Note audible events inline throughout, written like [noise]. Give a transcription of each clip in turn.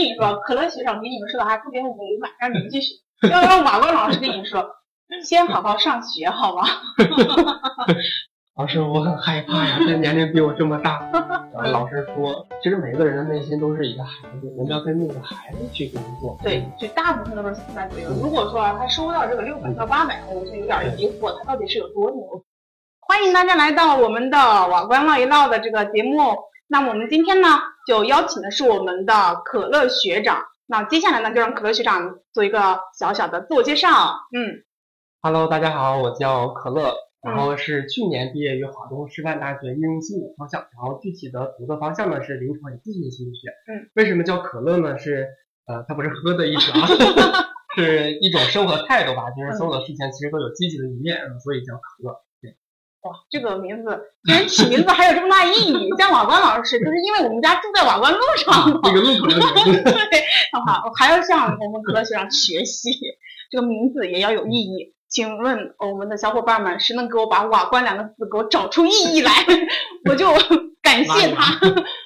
跟你说，可乐学长给你们说的还特别委婉，让你们继续。要让瓦官老师跟你说，先好好上学，好吗？[laughs] 老师，我很害怕呀，这年龄比我这么大。[laughs] 老师说，其实每个人的内心都是一个孩子，我们要跟那个孩子去工作。对，就大部分都是四百左右。如果说他收到这个六百到八百，我就有点疑惑，他到底是有多牛？欢迎大家来到我们的瓦官唠一唠的这个节目。那我们今天呢，就邀请的是我们的可乐学长。那接下来呢，就让可乐学长做一个小小的自我介绍。嗯，Hello，大家好，我叫可乐。然后是去年毕业于华东师范大学应用心理方向，然后具体的读的方向呢是临床与咨询心理学。嗯，为什么叫可乐呢？是呃，它不是喝的意思啊，[laughs] 是一种生活态度吧，就是所有的事情其实都有积极的一面，所以叫可乐。对，哇，这个名字居然起名字还有这么大意义，像瓦官老师，就是因为我们家住在瓦官路上嘛，这个路。[laughs] 对，好，我还要向我们可乐学长学习，这个名字也要有意义。请问我们的小伙伴们，谁能给我把“瓦官”两个字给我找出意义来，[laughs] 我就感谢他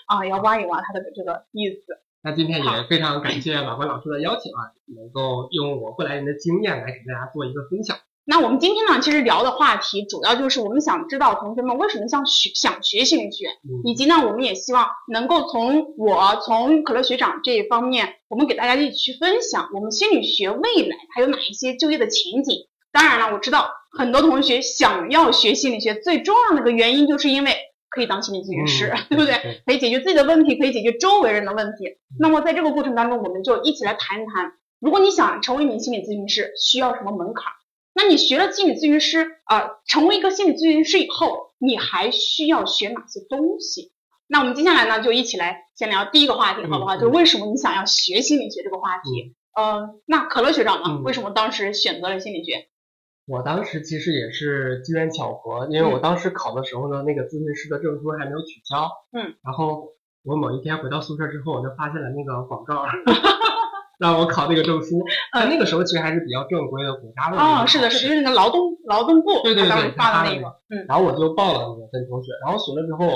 啊！要挖一挖他的这个意思。那今天也非常感谢瓦官老师的邀请啊，能够用我过来人的经验来给大家做一个分享。那我们今天呢，其实聊的话题主要就是我们想知道同学们为什么想学想学心理学，以及呢，我们也希望能够从我从可乐学长这一方面，我们给大家一起去分享我们心理学未来还有哪一些就业的前景。当然了，我知道很多同学想要学心理学，最重要的一个原因就是因为可以当心理咨询师，对不对？可以解决自己的问题，可以解决周围人的问题。那么在这个过程当中，我们就一起来谈一谈，如果你想成为一名心理咨询师，需要什么门槛？那你学了心理咨询师，呃，成为一个心理咨询师以后，你还需要学哪些东西？那我们接下来呢，就一起来先聊第一个话题，好不好？就是为什么你想要学心理学这个话题？呃，那可乐学长呢，为什么当时选择了心理学？我当时其实也是机缘巧合，因为我当时考的时候呢，那个咨询师的证书还没有取消。嗯。然后我某一天回到宿舍之后，我就发现了那个广告，[laughs] [laughs] 让我考那个证书。呃。那个时候其实还是比较正规的国家的。哦，是的，是就是那个劳动劳动部对对对发的那个。嗯。然后我就报了那个跟同学，然后学了之后，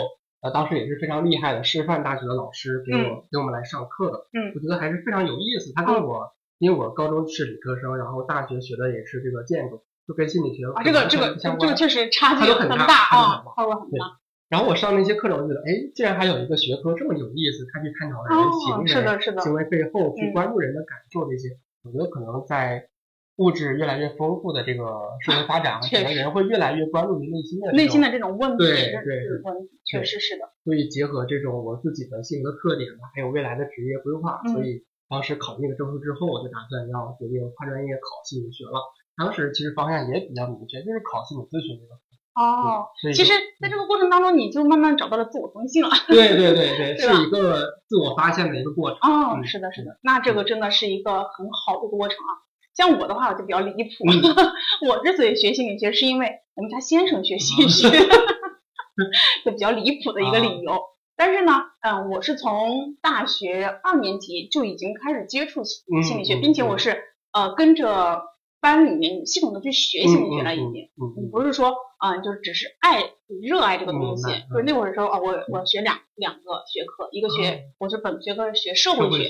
呃，当时也是非常厉害的师范大学的老师给我给我们来上课的。嗯。我觉得还是非常有意思。他跟我，因为我高中是理科生，然后大学学的也是这个建筑。就跟心理学啊，这个这个这个确实差距很大啊，差距很大。然后我上那些课程，我觉得，哎，竟然还有一个学科这么有意思，他去探讨人行为、行为背后，去关注人的感受这些。我觉得可能在物质越来越丰富的这个社会发展，可能人会越来越关注于内心的内心的这种问题，对对问题，确实是的。所以结合这种我自己的性格特点还有未来的职业规划，所以当时考那个证书之后，我就打算要决定跨专业考心理学了。当时其实方向也比较明确，就是考心理咨询这个。哦，其实在这个过程当中，你就慢慢找到了自我中心了。对对对 [laughs] 对，是一个自我发现的一个过程。哦，是的，是的，那这个真的是一个很好的过程啊。像我的话，我就比较离谱。[laughs] 我之所以学心理学，是因为我们家先生学心理学，[laughs] 就比较离谱的一个理由。但是呢，嗯，我是从大学二年级就已经开始接触心理学，并且我是呃跟着。班里面系统的去学心理学了，已经，你不是说，嗯，就是只是爱热爱这个东西，就是那会儿时候啊，我我学两两个学科，一个学我是本学科是学社会学，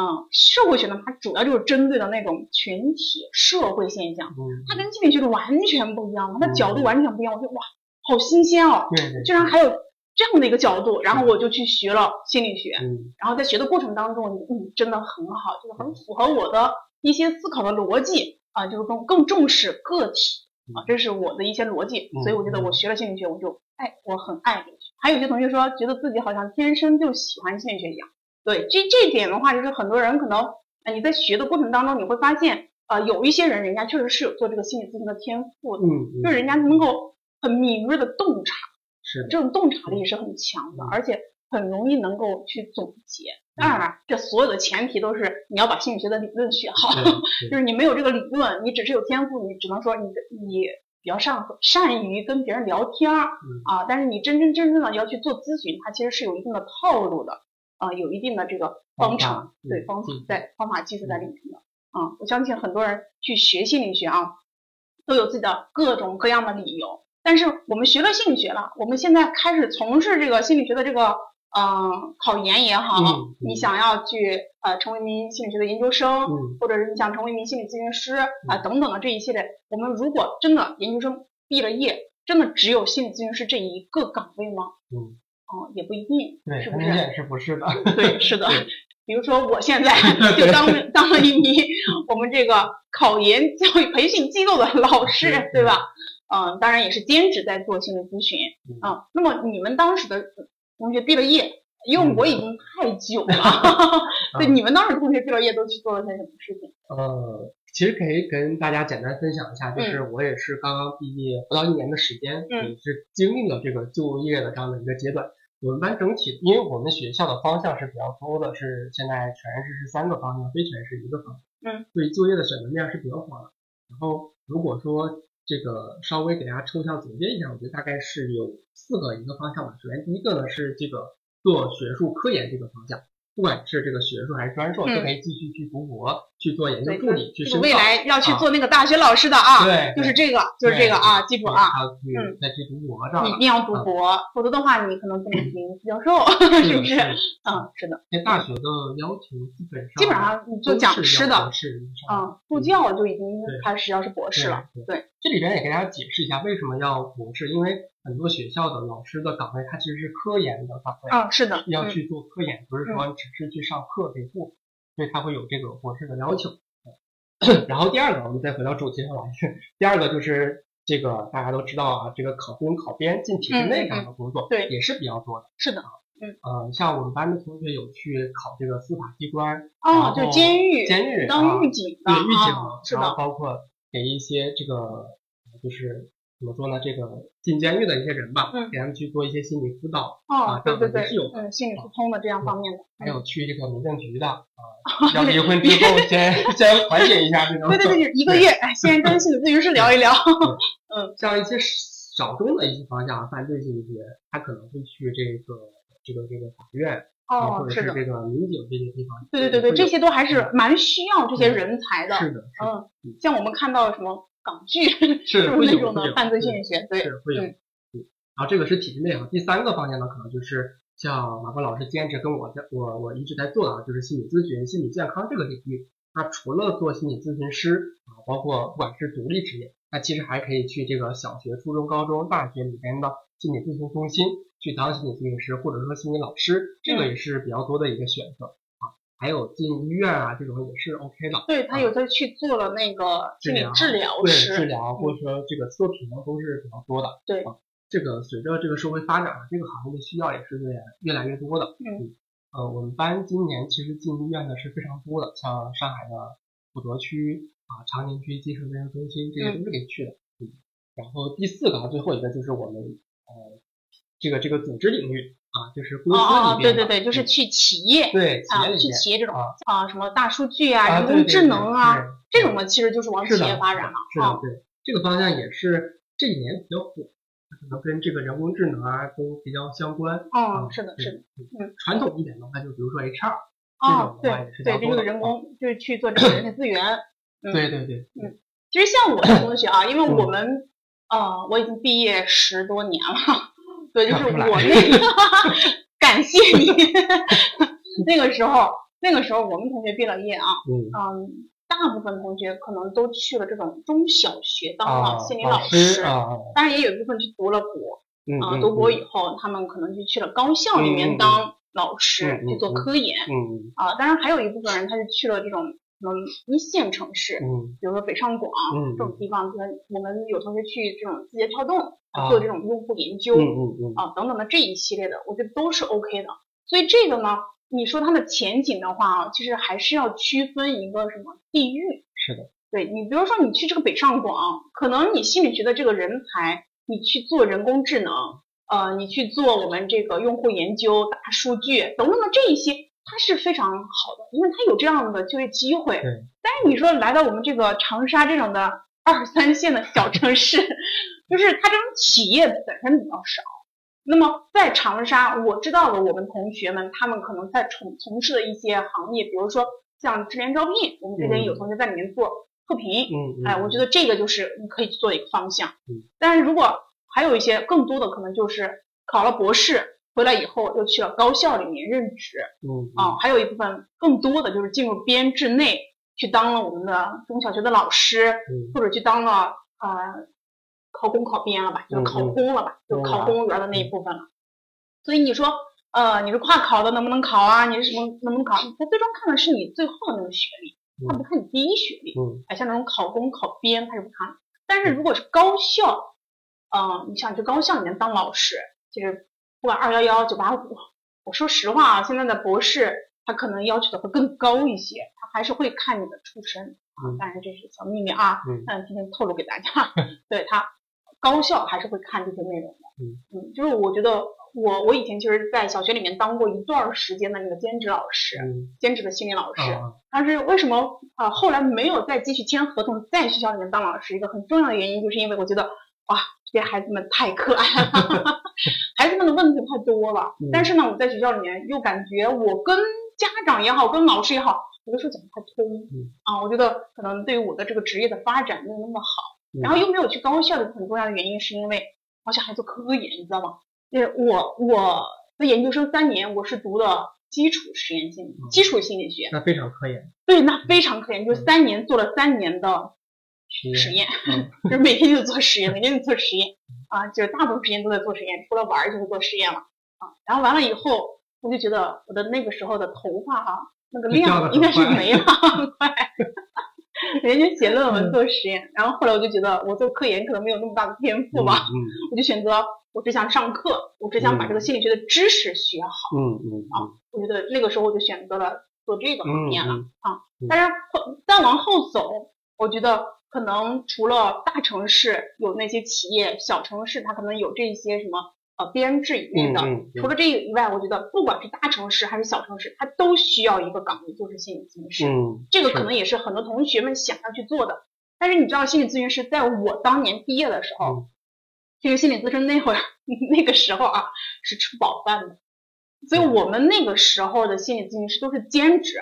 嗯，社会学呢，它主要就是针对的那种群体社会现象，它跟心理学是完全不一样，它的角度完全不一样，我觉得哇，好新鲜哦，居然还有这样的一个角度，然后我就去学了心理学，然后在学的过程当中，嗯，真的很好，就是很符合我的一些思考的逻辑。啊，就是更更重视个体啊，这是我的一些逻辑，所以我觉得我学了心理学，我就爱，我很爱。还有些同学说，觉得自己好像天生就喜欢心理学一样。对，这这点的话，就是很多人可能，你在学的过程当中，你会发现，呃，有一些人，人家确实是有做这个心理咨询的天赋的，嗯，就是人家能够很敏锐的洞察，是。这种洞察力是很强的，而且很容易能够去总结。当然了，这所有的前提都是你要把心理学的理论学好，[laughs] 就是你没有这个理论，你只是有天赋，你只能说你你比较善善于跟别人聊天儿啊，但是你真真正正的要去做咨询，它其实是有一定的套路的啊，有一定的这个方程对方法在方法技术在里面的啊，我相信很多人去学心理学啊，都有自己的各种各样的理由，但是我们学了心理学了，我们现在开始从事这个心理学的这个。嗯，考研也好，你想要去呃成为一名心理学的研究生，或者是你想成为一名心理咨询师啊等等的这一系列，我们如果真的研究生毕了业，真的只有心理咨询师这一个岗位吗？嗯，哦，也不一定，是不是？是不是的？对，是的。比如说我现在 [laughs] 就当当了一名我们这个考研教育培训机构的老师，对吧？嗯，当然也是兼职在做心理咨询啊。那么你们当时的同学毕了业，因为我已经太久了，[laughs] 对，你们当时同学毕了业都去做了些什么事情？呃，其实可以跟大家简单分享一下，就是我也是刚刚毕业不到一年的时间，也是经历了这个就业的这样的一个阶段。我们班整体，因为我们学校的方向是比较多的，是现在全市是三个方向，非全是一个方向，嗯，所以就业的选择面是比较广的。然后如果说这个稍微给大家抽象总结一下，我觉得大概是有四个一个方向吧。首先第一个呢是这个做学术科研这个方向。不管是这个学术还是专硕，都可以继续去读博，去做研究助理，去深造。未来要去做那个大学老师的啊，对，就是这个，就是这个啊，记住啊，嗯，再去读博这一定要读博，否则的话你可能不能评副教授，是不是？嗯，是的。那大学的要求基本上基本上你做讲师的，嗯，助教就已经开始要是博士了，对。这里边也给大家解释一下为什么要博士，因为。很多学校的老师的岗位，它其实是科研的岗位啊，是的，要去做科研，不是说只是去上课这步，所以他会有这个博士的要求。[coughs] 然后第二个，我们再回到主题上来，第二个就是这个大家都知道啊，这个考公考编进体制内这样的工作，对，也是比较多的。是的，嗯，呃，像我们班的同学有去考这个司法机关，哦，就监狱，监狱当狱警，对，狱警，是的，包括给一些这个就是。怎么说呢？这个进监狱的一些人吧，给他们去做一些心理辅导啊，对对对，是有嗯心理疏通的这样方面的。还有去这个民政局的啊，[laughs] 要离婚之后先 [laughs] 先缓解一下这种。对对对，一个月哎，先跟心理咨询师聊一聊。[laughs] 嗯，像一些少众的一些方向，犯罪心理学，他可能会去这个这个这个法院哦，或者是这个民警这些地方。对对对对，这些都还是蛮需要这些人才的。是的，嗯，像我们看到什么。港剧是那种的犯罪心理学，对，是会有。嗯，然后这个是体制内啊。第三个方向呢，可能就是像马峰老师坚持跟我在我我一直在做的啊，就是心理咨询、心理健康这个领域。那除了做心理咨询师啊，包括不管是独立职业，那其实还可以去这个小学、初中、高中、大学里边的心理咨询中心去当心理咨询师，或者说心理老师，这个也是比较多的一个选择。还有进医院啊，这种也是 OK 的。对他有的去做了那个治疗治疗师，治疗或者说这个测评都是比较多的。对，这个随着这个社会发展啊，这个行业的需要也是越越来越多的。嗯，呃，我们班今年其实进医院的是非常多的，像上海的普陀区啊、长宁区精神卫生中心这些都是可以去的。嗯，然后第四个啊，最后一个就是我们呃这个这个组织领域。啊，就是公司里边，对对对，就是去企业，对，啊，去企业这种啊，什么大数据啊，人工智能啊，这种呢其实就是往企业发展了。是的，对，这个方向也是这几年比较火，可能跟这个人工智能啊都比较相关。嗯，是的，是的，嗯，传统一点的话，就比如说 HR，哦，对，对，这个人工就是去做这个人力资源。对对对，嗯，其实像我的同学啊，因为我们呃，我已经毕业十多年了。对，就是我 [laughs] 那个，感谢你。[laughs] 那个时候，那个时候我们同学毕了业啊，嗯，大部分同学可能都去了这种中小学当了心理老师，当然也有一部分去读了博，啊，读博以后他们可能就去了高校里面当老师去做科研，啊，当然还有一部分人他是去了这种。什么一线城市，嗯，比如说北上广这种地方，可能我们有同学去这种字节跳动做这种用户研究，嗯嗯嗯，啊等等的这一系列的，我觉得都是 OK 的。所以这个呢，你说它的前景的话啊，其实还是要区分一个什么地域。是的，对你比如说你去这个北上广，可能你心理学的这个人才，你去做人工智能，呃，你去做我们这个用户研究、大数据等等的这一些。它是非常好的，因为它有这样的就业机会。但是你说来到我们这个长沙这种的二三线的小城市，就是它这种企业本身比较少。那么在长沙，我知道的我们同学们，他们可能在从从事的一些行业，比如说像智联招聘，我们这边有同学在里面做测评。嗯。哎，我觉得这个就是你可以做一个方向。嗯。但是如果还有一些更多的可能就是考了博士。回来以后又去了高校里面任职，嗯啊，还有一部分更多的就是进入编制内去当了我们的中小学的老师，或者去当了呃考公考编了吧，就是考公了吧，就考公务员的那一部分了。所以你说，呃，你是跨考的能不能考啊？你是什么能不能考？他最终看的是你最后的那个学历，他不看你第一学历。嗯，哎，像那种考公考编他是不看。但是如果是高校，嗯，你想去高校里面当老师，其实不管二幺幺、九八五，我说实话啊，现在的博士他可能要求的会更高一些，他还是会看你的出身啊。当然这是小秘密啊，嗯，今天透露给大家，[laughs] 对他高校还是会看这些内容的。嗯嗯，就是我觉得我我以前其实，在小学里面当过一段时间的那个兼职老师，兼职的心理老师。但是为什么啊后来没有再继续签合同在学校里面当老师？一个很重要的原因，就是因为我觉得哇，这些孩子们太可爱了，[laughs] 孩子们的问题太多了。但是呢，我在学校里面又感觉我跟家长也好，跟老师也好，有的时候讲不太通。啊，我觉得可能对于我的这个职业的发展没有那么好。然后又没有去高校的很重要的原因，是因为。而且还做科研，你知道吗？因为我我的研究生三年，我是读的基础实验心理，基础心理学，那非常科研。对，那非常科研，就是三年做了三年的实验，[laughs] 就是每天就做实验，每天就做实验啊，就是大部分时间都在做实验，除了玩就是做实验了啊。然后完了以后，我就觉得我的那个时候的头发啊，那个量应该是没了，快。每天就写论文做实验，然后后来我就觉得我做科研可能没有那么大的天赋吧，我就选择我只想上课，我只想把这个心理学的知识学好。嗯嗯啊，我觉得那个时候我就选择了做这个方面了啊。但是后再往后走，我觉得可能除了大城市有那些企业，小城市它可能有这些什么。呃，编制以内的，除了这个以外，我觉得不管是大城市还是小城市，它都需要一个岗位，就是心理咨询师。嗯，这个可能也是很多同学们想要去做的。但是你知道，心理咨询师在我当年毕业的时候，其实心理咨询那会儿 [laughs] 那个时候啊是吃不饱饭的，所以我们那个时候的心理咨询师都是兼职，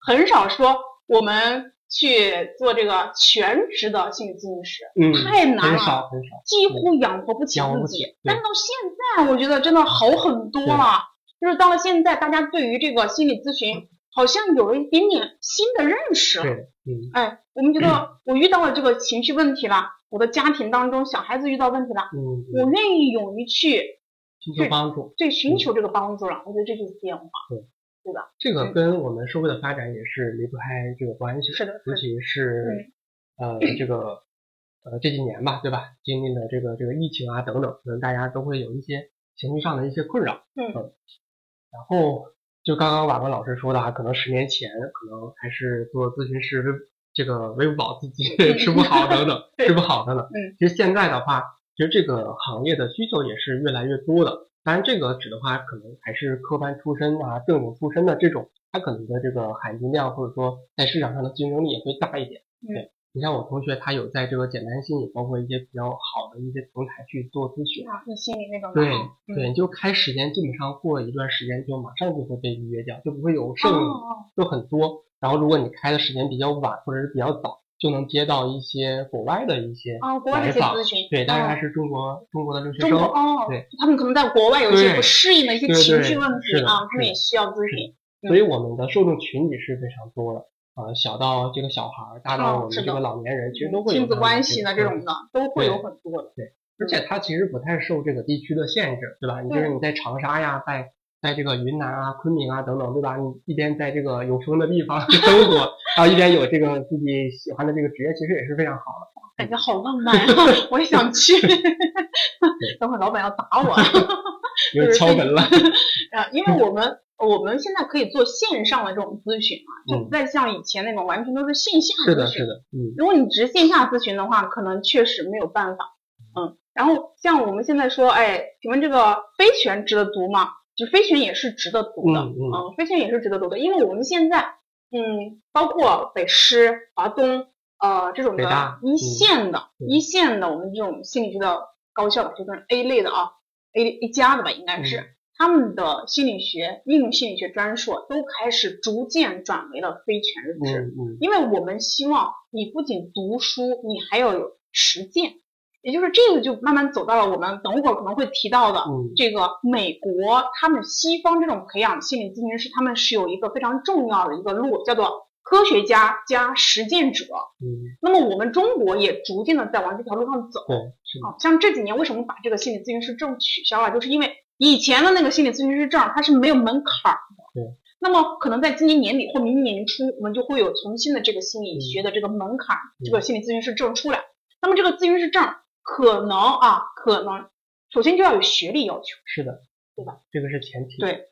很少说我们。去做这个全职的心理咨询师，嗯，太难了，很少很少，几乎养活不起自己。但是到现在，我觉得真的好很多了。就是到了现在，大家对于这个心理咨询好像有了一点点新的认识。对，嗯，哎，我们觉得我遇到了这个情绪问题了，我的家庭当中小孩子遇到问题了，嗯，我愿意勇于去寻求帮助，对，寻求这个帮助了。我觉得这就是变化。对。对吧？这个跟我们社会的发展也是离不开这个关系。是的，尤其是呃这个呃这几年吧，对吧？经历了这个这个疫情啊等等，可能大家都会有一些情绪上的一些困扰。嗯。然后就刚刚瓦文老师说的啊，可能十年前可能还是做咨询师，这个喂不饱自己，[laughs] 吃不好等等，吃不好等等。嗯。其实现在的话，其实这个行业的需求也是越来越多的。当然，这个指的话，可能还是科班出身啊、正经出身的这种，他可能的这个含金量或者说在市场上的竞争力也会大一点。对你像我同学，他有在这个简单心理，包括一些比较好的一些平台去做咨询啊，心理那种。对对，就开时间，基本上过一段时间就马上就会被预约掉，就不会有剩，就很多。然后如果你开的时间比较晚或者是比较早。就能接到一些国外的一些啊，国外的一些咨询，对，但是还是中国中国的留学生，哦，对，他们可能在国外有一些不适应的一些情绪问题啊，他们也需要咨询。所以我们的受众群体是非常多的，呃，小到这个小孩，大到我们这个老年人，其实都会有亲子关系呢这种的，都会有很多的。对，而且它其实不太受这个地区的限制，对吧？你就是你在长沙呀，在。在这个云南啊、昆明啊等等，对吧？你一边在这个有风的地方生活，然后一边有这个自己喜欢的这个职业，其实也是非常好的。感觉好浪漫啊！[laughs] 我也想去。[laughs] 等会老板要打我。又 [laughs] 敲门了。啊，因为我们我们现在可以做线上的这种咨询嘛，就不再像以前那种完全都是线下咨询。是的，是的。嗯。如果你只是线下咨询的话，可能确实没有办法。嗯。然后像我们现在说，哎，请问这个非全值得读吗？就飞旋也是值得读的，嗯，飞旋也是值得读的，因为我们现在，嗯，包括北师、华东，呃，这种的一线的、一线的，我们这种心理学的高校吧，就算 A 类的啊，A A 加的吧，应该是他们的心理学、应用心理学专硕都开始逐渐转为了非全日制，嗯，因为我们希望你不仅读书，你还要有实践。也就是这个就慢慢走到了我们等会儿可能会提到的这个美国，他们西方这种培养心理咨询师，他们是有一个非常重要的一个路，叫做科学家加实践者。嗯，那么我们中国也逐渐的在往这条路上走。对，好像这几年为什么把这个心理咨询师证取消了，就是因为以前的那个心理咨询师证它是没有门槛的。对，那么可能在今年年底或明年年初，我们就会有重新的这个心理学的这个门槛，这个心理咨询师证出来。那么这个咨询师证。可能啊，可能，首先就要有学历要求，是的，对吧？这个是前提。对，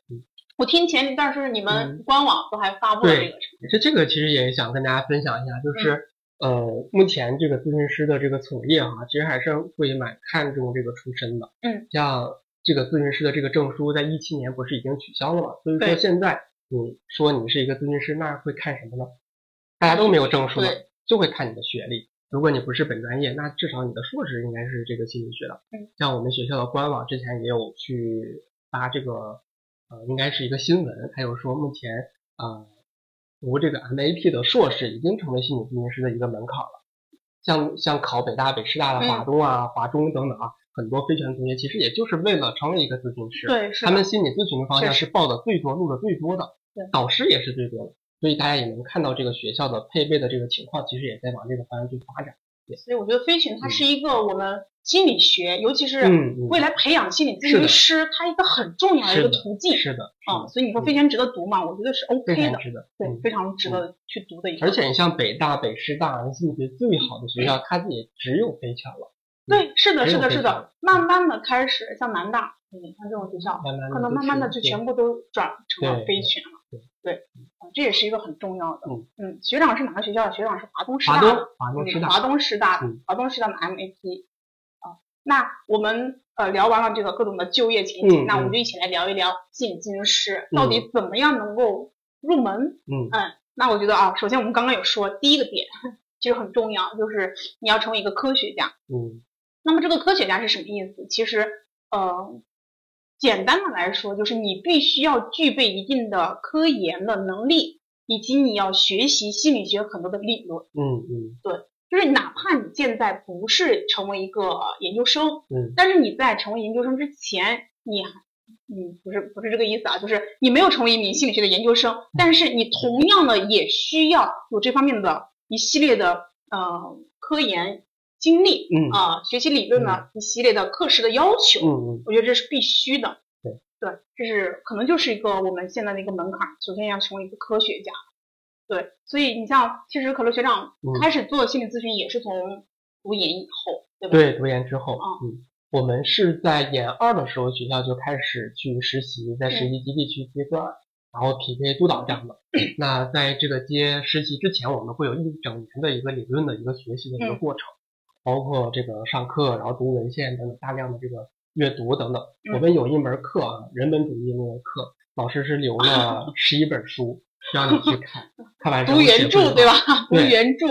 我听前，但是你们官网都还发布了这个。这这个其实也想跟大家分享一下，就是呃，目前这个咨询师的这个从业哈，其实还是会蛮看重这个出身的。嗯。像这个咨询师的这个证书，在一七年不是已经取消了嘛？所以说现在你说你是一个咨询师，那会看什么呢？大家都没有证书了，就会看你的学历。如果你不是本专业，那至少你的硕士应该是这个心理学的。嗯，像我们学校的官网之前也有去发这个，呃，应该是一个新闻，还有说目前呃读这个 MAP 的硕士已经成为心理咨询师的一个门槛了。像像考北大、北师大的华东啊、华中等等啊，很多非全同学其实也就是为了成为一个咨询师。对，他们心理咨询的方向是报的最多、录的最多的，对，导师也是最多的。所以大家也能看到这个学校的配备的这个情况，其实也在往这个方向去发展。所以我觉得飞群它是一个我们心理学，尤其是未来培养心理咨询师，它一个很重要的一个途径。是的，啊，所以你说飞群值得读吗？我觉得是 OK 的，值得，对，非常值得去读的一个。而且你像北大、北师大心理学最好的学校，它也只有飞强了。对，是的，是的，是的，慢慢的开始像南大，嗯像这种学校，可能慢慢的就全部都转成了非群了。对，啊，这也是一个很重要的。嗯嗯，学长是哪个学校的？学长是华东师大的。华东师大。华东师大的，华东师大的 MAP。啊，那我们呃聊完了这个各种的就业前景，那我们就一起来聊一聊心理咨询师到底怎么样能够入门。嗯嗯，那我觉得啊，首先我们刚刚有说第一个点，[laughs] 其实很重要，就是你要成为一个科学家。嗯。那么这个科学家是什么意思？其实呃。简单的来说，就是你必须要具备一定的科研的能力，以及你要学习心理学很多的理论。嗯嗯，对，就是哪怕你现在不是成为一个研究生，嗯，但是你在成为研究生之前，你还，嗯，不是不是这个意思啊，就是你没有成为一名心理学的研究生，但是你同样的也需要有这方面的一系列的呃科研。经历，嗯。啊，学习理论呢，一系列的课时的要求，嗯嗯，我觉得这是必须的，对。对，这是可能就是一个我们现在的一个门槛，首先要成为一个科学家，对，所以你像其实可乐学长开始做心理咨询也是从读研以后，对吧？对，读研之后，嗯，我们是在研二的时候学校就开始去实习，在实习基地去接段，然后匹配督导这样的。[clears throat] 那在这个接实习之前，我们会有一整年的一个理论的一个学习的一个过程。包括这个上课，然后读文献等等，大量的这个阅读等等。我们有一门课啊，人本主义那个课，老师是留了 [laughs] 十一本书让你去看，看完之后读原著对吧？读原著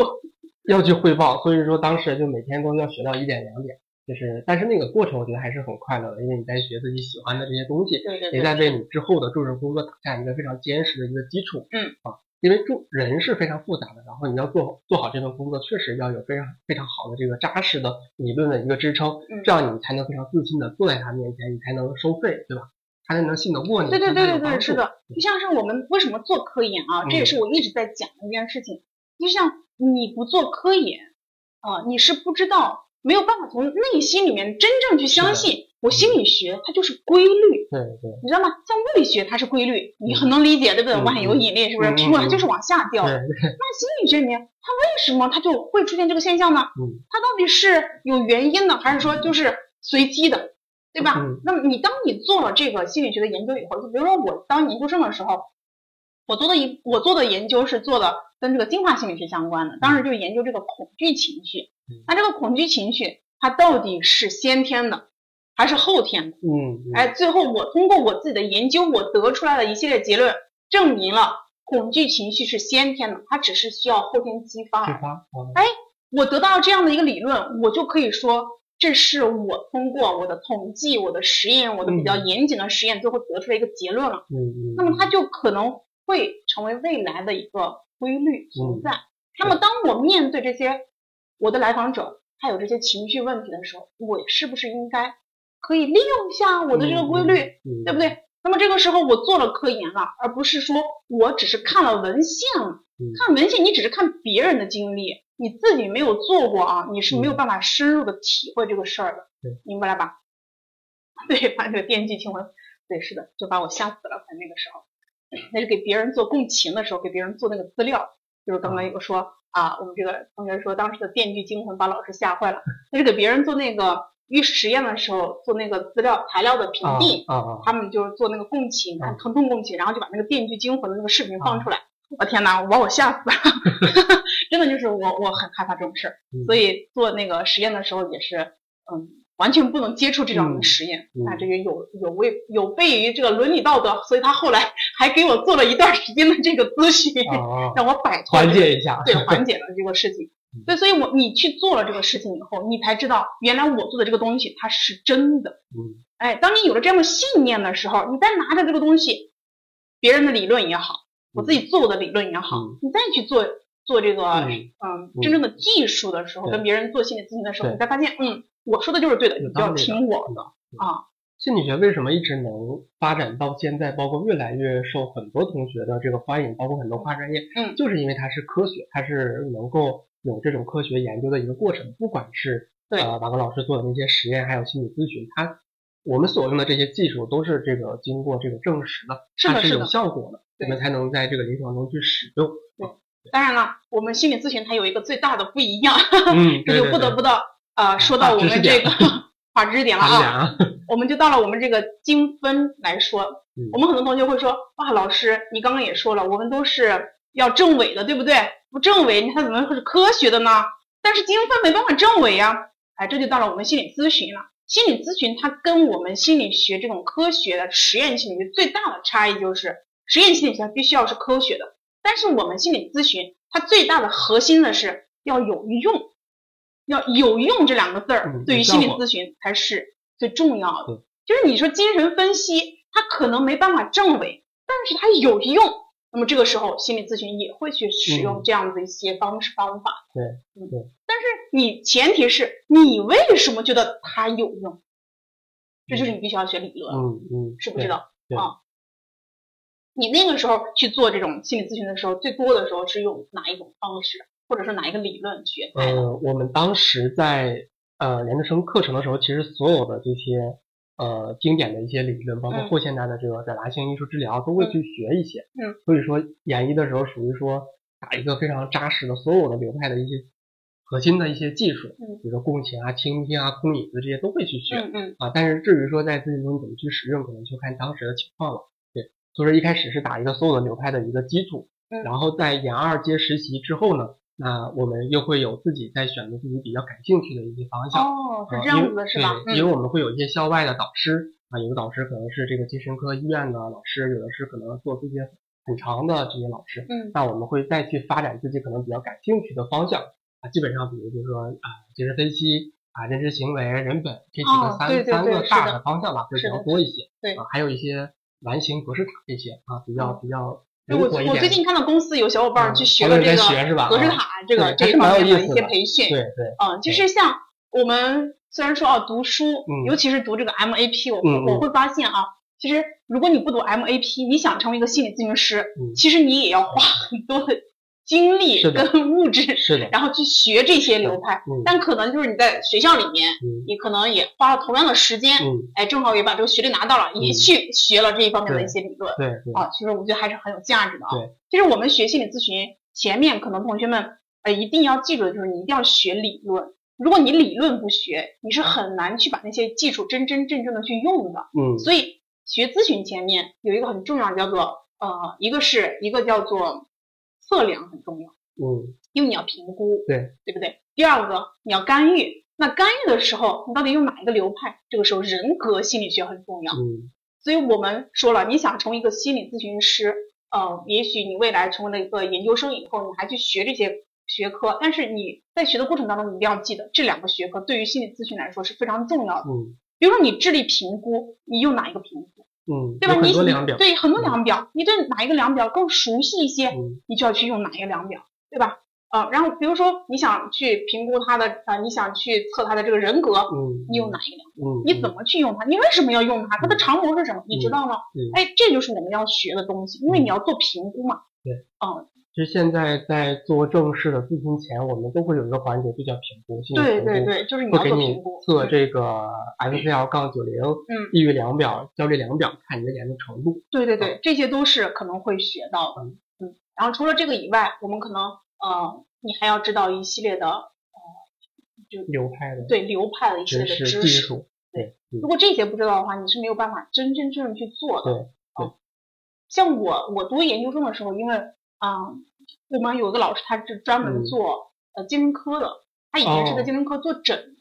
要去汇报，所以说当时就每天都要学到一点两点，就是但是那个过程我觉得还是很快乐的，因为你在学自己喜欢的这些东西，也在为你之后的助人工作打下一个非常坚实的一个基础。嗯啊。因为做人是非常复杂的，然后你要做做好这份工作，确实要有非常非常好的这个扎实的理论的一个支撑，这样你才能非常自信的坐在他面前，你才能收费，对吧？他才能信得过你。对对对对对，是的。就像是我们为什么做科研啊，这也是我一直在讲的一件事情。就像你不做科研啊，你是不知道。没有办法从内心里面真正去相信，我心理学它就是规律，对对，你知道吗？像物理学它是规律，你很能理解，对不对？我很有引力是不是？苹果它就是往下掉。那心理学里面它为什么它就会出现这个现象呢？它到底是有原因的，还是说就是随机的，对吧？那么你当你做了这个心理学的研究以后，就比如说我当研究生的时候，我做的一我做的研究是做的跟这个进化心理学相关的，当时就研究这个恐惧情绪。那这个恐惧情绪，它到底是先天的，还是后天的？嗯，哎，最后我通过我自己的研究，我得出来了一系列结论，证明了恐惧情绪是先天的，它只是需要后天激发。激发。哎，我得到了这样的一个理论，我就可以说，这是我通过我的统计、我的实验、我的比较严谨的实验，最后得出来一个结论了。嗯嗯。那么它就可能会成为未来的一个规律存在。那么当我面对这些。我的来访者他有这些情绪问题的时候，我是不是应该可以利用一下我的这个规律，对不对？那么这个时候我做了科研了，而不是说我只是看了文献了。看文献，你只是看别人的经历，你自己没有做过啊，你是没有办法深入的体会这个事儿的，[laughs] 明白了吧？[laughs] 对，把这个电锯惊魂，对，是的，就把我吓死了。在那个时候，[laughs] 那是给别人做共情的时候，给别人做那个资料，就是刚刚有个说啊，我们这个同学说当时的电锯惊魂把老师吓坏了，那是给别人做那个。预实验的时候做那个资料材料的评定，他们就是做那个共情，看疼痛共情，然后就把那个《电锯惊魂》的那个视频放出来。我天哪，我把我吓死了，[laughs] 真的就是我我很害怕这种事儿，所以做那个实验的时候也是，嗯，完全不能接触这种实验。那这个有有违有悖于这个伦理道德，所以他后来还给我做了一段时间的这个咨询，让我摆脱缓解一下，对，[laughs] 缓解了这个事情。对，所以我你去做了这个事情以后，你才知道原来我做的这个东西它是真的。嗯，哎，当你有了这样的信念的时候，你再拿着这个东西，别人的理论也好，我自己做过的理论也好，你再去做做这个嗯真正的技术的时候，跟别人做心理咨询的时候，你才发现，嗯，我说的就是对的，你不要听我的啊。心理学为什么一直能发展到现在，包括越来越受很多同学的这个欢迎，包括很多跨专业，嗯，就是因为它是科学，它是能够。有这种科学研究的一个过程，不管是呃马格老师做的那些实验，还有心理咨询，它我们所用的这些技术都是这个经过这个证实的，它是有效果的，我们才能在这个临床中去使用。对，当然了，我们心理咨询它有一个最大的不一样，嗯，[laughs] 这就不得不到呃说到我们这个法 [laughs] 知识点了啊，[laughs] 我们就到了我们这个精分来说，我们很多同学会说，哇，老师你刚刚也说了，我们都是要证伪的，对不对？不证伪，它怎么会是科学的呢？但是精分没办法证伪呀，哎，这就到了我们心理咨询了。心理咨询它跟我们心理学这种科学的实验心理学最大的差异就是，实验心理学必须要是科学的，但是我们心理咨询它最大的核心的是要有用，要有用这两个字儿，对于心理咨询才是最重要的。就是你说精神分析，它可能没办法证伪，但是它有用。那么这个时候，心理咨询也会去使用这样的一些方式方法。对，嗯，对。但是你前提是你为什么觉得它有用？这就是你必须要学理论。嗯嗯，知不知道？啊，你那个时候去做这种心理咨询的时候，最多的时候是用哪一种方式，或者是哪一个理论学？呃，我们当时在呃研究生课程的时候，其实所有的这些。呃，经典的一些理论，包括后现代的这个表达性艺术治疗，都会去学一些。嗯，所以说研一的时候，属于说打一个非常扎实的所有的流派的一些核心的一些技术，嗯，比如说共情啊、倾听啊、空椅子这些都会去学。嗯嗯。啊，但是至于说在咨询中怎么去使用，可能就看当时的情况了。对，所以说一开始是打一个所有的流派的一个基础，嗯，然后在研二阶实习之后呢。那我们又会有自己在选择自己比较感兴趣的一些方向哦，是这样子的是吧？对，因为我们会有一些校外的导师啊，有的导师可能是这个精神科医院的老师，有的是可能做这些很长的这些老师。嗯，那我们会再去发展自己可能比较感兴趣的方向啊，基本上比如就是说啊，精神分析啊，认知行为、人本这几个三三个大的方向吧，会比较多一些。对啊，还有一些完形格式塔这些啊，比较比较。我我最近看到公司有小伙伴去学了这个格式塔，这个这方面的一些培训。对对。嗯，就是像我们虽然说啊读书，尤其是读这个 MAP，我我会发现啊，其实如果你不读 MAP，你想成为一个心理咨询师，其实你也要花很多的。精力跟物质，是的，然后去学这些流派，但可能就是你在学校里面，你可能也花了同样的时间，哎，正好也把这个学历拿到了，也去学了这一方面的一些理论，对，啊，其实我觉得还是很有价值的啊。对，其实我们学心理咨询，前面可能同学们呃一定要记住的就是你一定要学理论，如果你理论不学，你是很难去把那些技术真真正正的去用的。嗯，所以学咨询前面有一个很重要的叫做呃，一个是一个叫做。测量很重要，嗯，因为你要评估，对，对不对？第二个，你要干预，那干预的时候，你到底用哪一个流派？这个时候人格心理学很重要，嗯，所以我们说了，你想成为一个心理咨询师，呃，也许你未来成为了一个研究生以后，你还去学这些学科，但是你在学的过程当中，你一定要记得这两个学科对于心理咨询来说是非常重要的，嗯，比如说你智力评估，你用哪一个评估？嗯，对吧？你对很多量表，你对哪一个量表更熟悉一些，你就要去用哪一个量表，对吧？啊，然后比如说你想去评估他的啊，你想去测他的这个人格，嗯，你用哪一个量？嗯，你怎么去用它？你为什么要用它？它的长模是什么？你知道吗？哎，这就是我们要学的东西，因为你要做评估嘛。对，嗯。其实现在在做正式的咨询前，我们都会有一个环节，就叫评估。对对对，就是你要做评估。测这个 SCL 杠九零，嗯，抑郁量表、焦虑量表，看你的严重程度。对对对，这些都是可能会学到的。嗯，然后除了这个以外，我们可能呃，你还要知道一系列的呃，就流派的对流派的一些的知识。对，如果这些不知道的话，你是没有办法真真正正去做的。对对，像我我读研究生的时候，因为啊，我们有个老师他是专门做呃精神科的，他以前是在精神科做诊的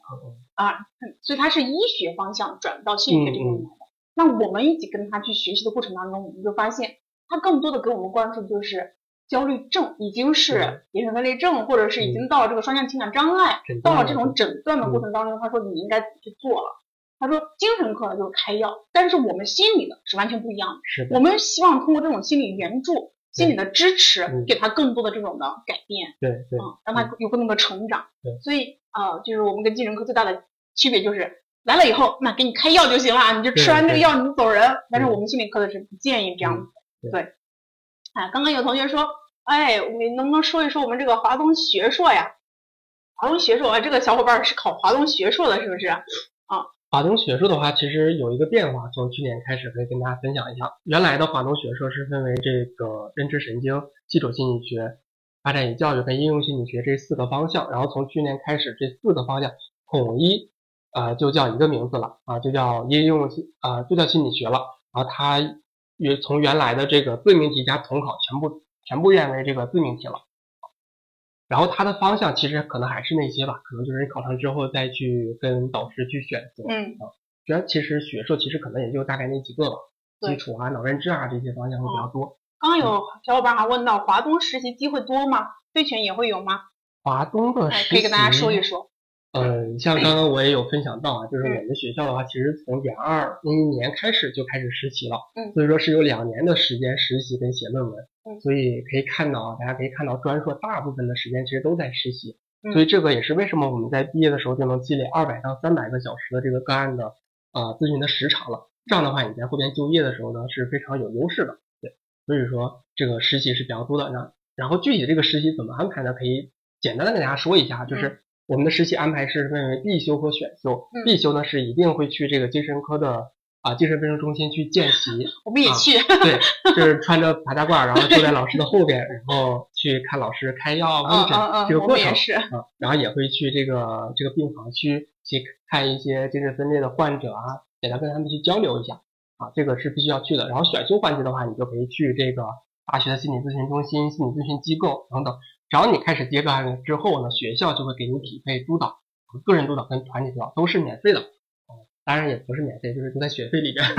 啊，所以他是医学方向转到心理学这边来的。那我们一起跟他去学习的过程当中，我们就发现他更多的给我们关注就是焦虑症已经是精神分裂症，或者是已经到了这个双向情感障碍，到了这种诊断的过程当中，他说你应该怎么去做了。他说精神科的就是开药，但是我们心理的是完全不一样的。是我们希望通过这种心理援助。心理的支持，给他更多的这种的改变，对对，嗯，让他有更多的成长。对，所以啊，就是我们跟精神科最大的区别就是来了以后，那给你开药就行了，你就吃完这个药你就走人。但是我们心理科的是不建议这样子。对，哎，刚刚有同学说，哎，你能不能说一说我们这个华东学硕呀？华东学硕啊，这个小伙伴是考华东学硕的，是不是？华东学硕的话，其实有一个变化，从去年开始可以跟大家分享一下。原来的华东学硕是分为这个认知神经、基础心理学、发展与教育跟应用心理学这四个方向，然后从去年开始，这四个方向统一，呃，就叫一个名字了啊，就叫应用心，呃，就叫心理学了。然后它原从原来的这个自命题加统考全部全部变为这个自命题了。然后它的方向其实可能还是那些吧，可能就是你考上之后再去跟导师去选择。嗯，主要其实学硕其实可能也就大概那几个吧，基础啊、脑认知啊这些方向会比较多。刚刚有小伙伴还问到华东实习机会多吗？飞泉也会有吗？华东的实习可以跟大家说一说。嗯，像刚刚我也有分享到啊，就是我们学校的话，其实从研二那一年开始就开始实习了，嗯，所以说是有两年的时间实习跟写论文，嗯，所以可以看到啊，大家可以看到专硕大部分的时间其实都在实习，所以这个也是为什么我们在毕业的时候就能积累二百到三百个小时的这个个案的啊咨询的时长了，这样的话你在后边就业的时候呢是非常有优势的，对，所以说这个实习是比较多的，然然后具体这个实习怎么安排呢？可以简单的跟大家说一下，就是。我们的实习安排是分为必修和选修。必修呢是一定会去这个精神科的啊精神卫生中心去见习。[laughs] 我们也去。对，就是穿着白大褂，然后坐在老师的后边，然后去看老师开药问诊这个过程。啊，然后也会去这个这个病房区去看一些精神分裂的患者啊，简单跟他们去交流一下。啊，这个是必须要去的。然后选修环节的话，你就可以去这个大学的心理咨询中心、心理咨询机构等等。只要你开始接个案之后呢，学校就会给你匹配督导，个人督导跟团体督导都是免费的，当然也不是免费，就是都在学费里边。[laughs]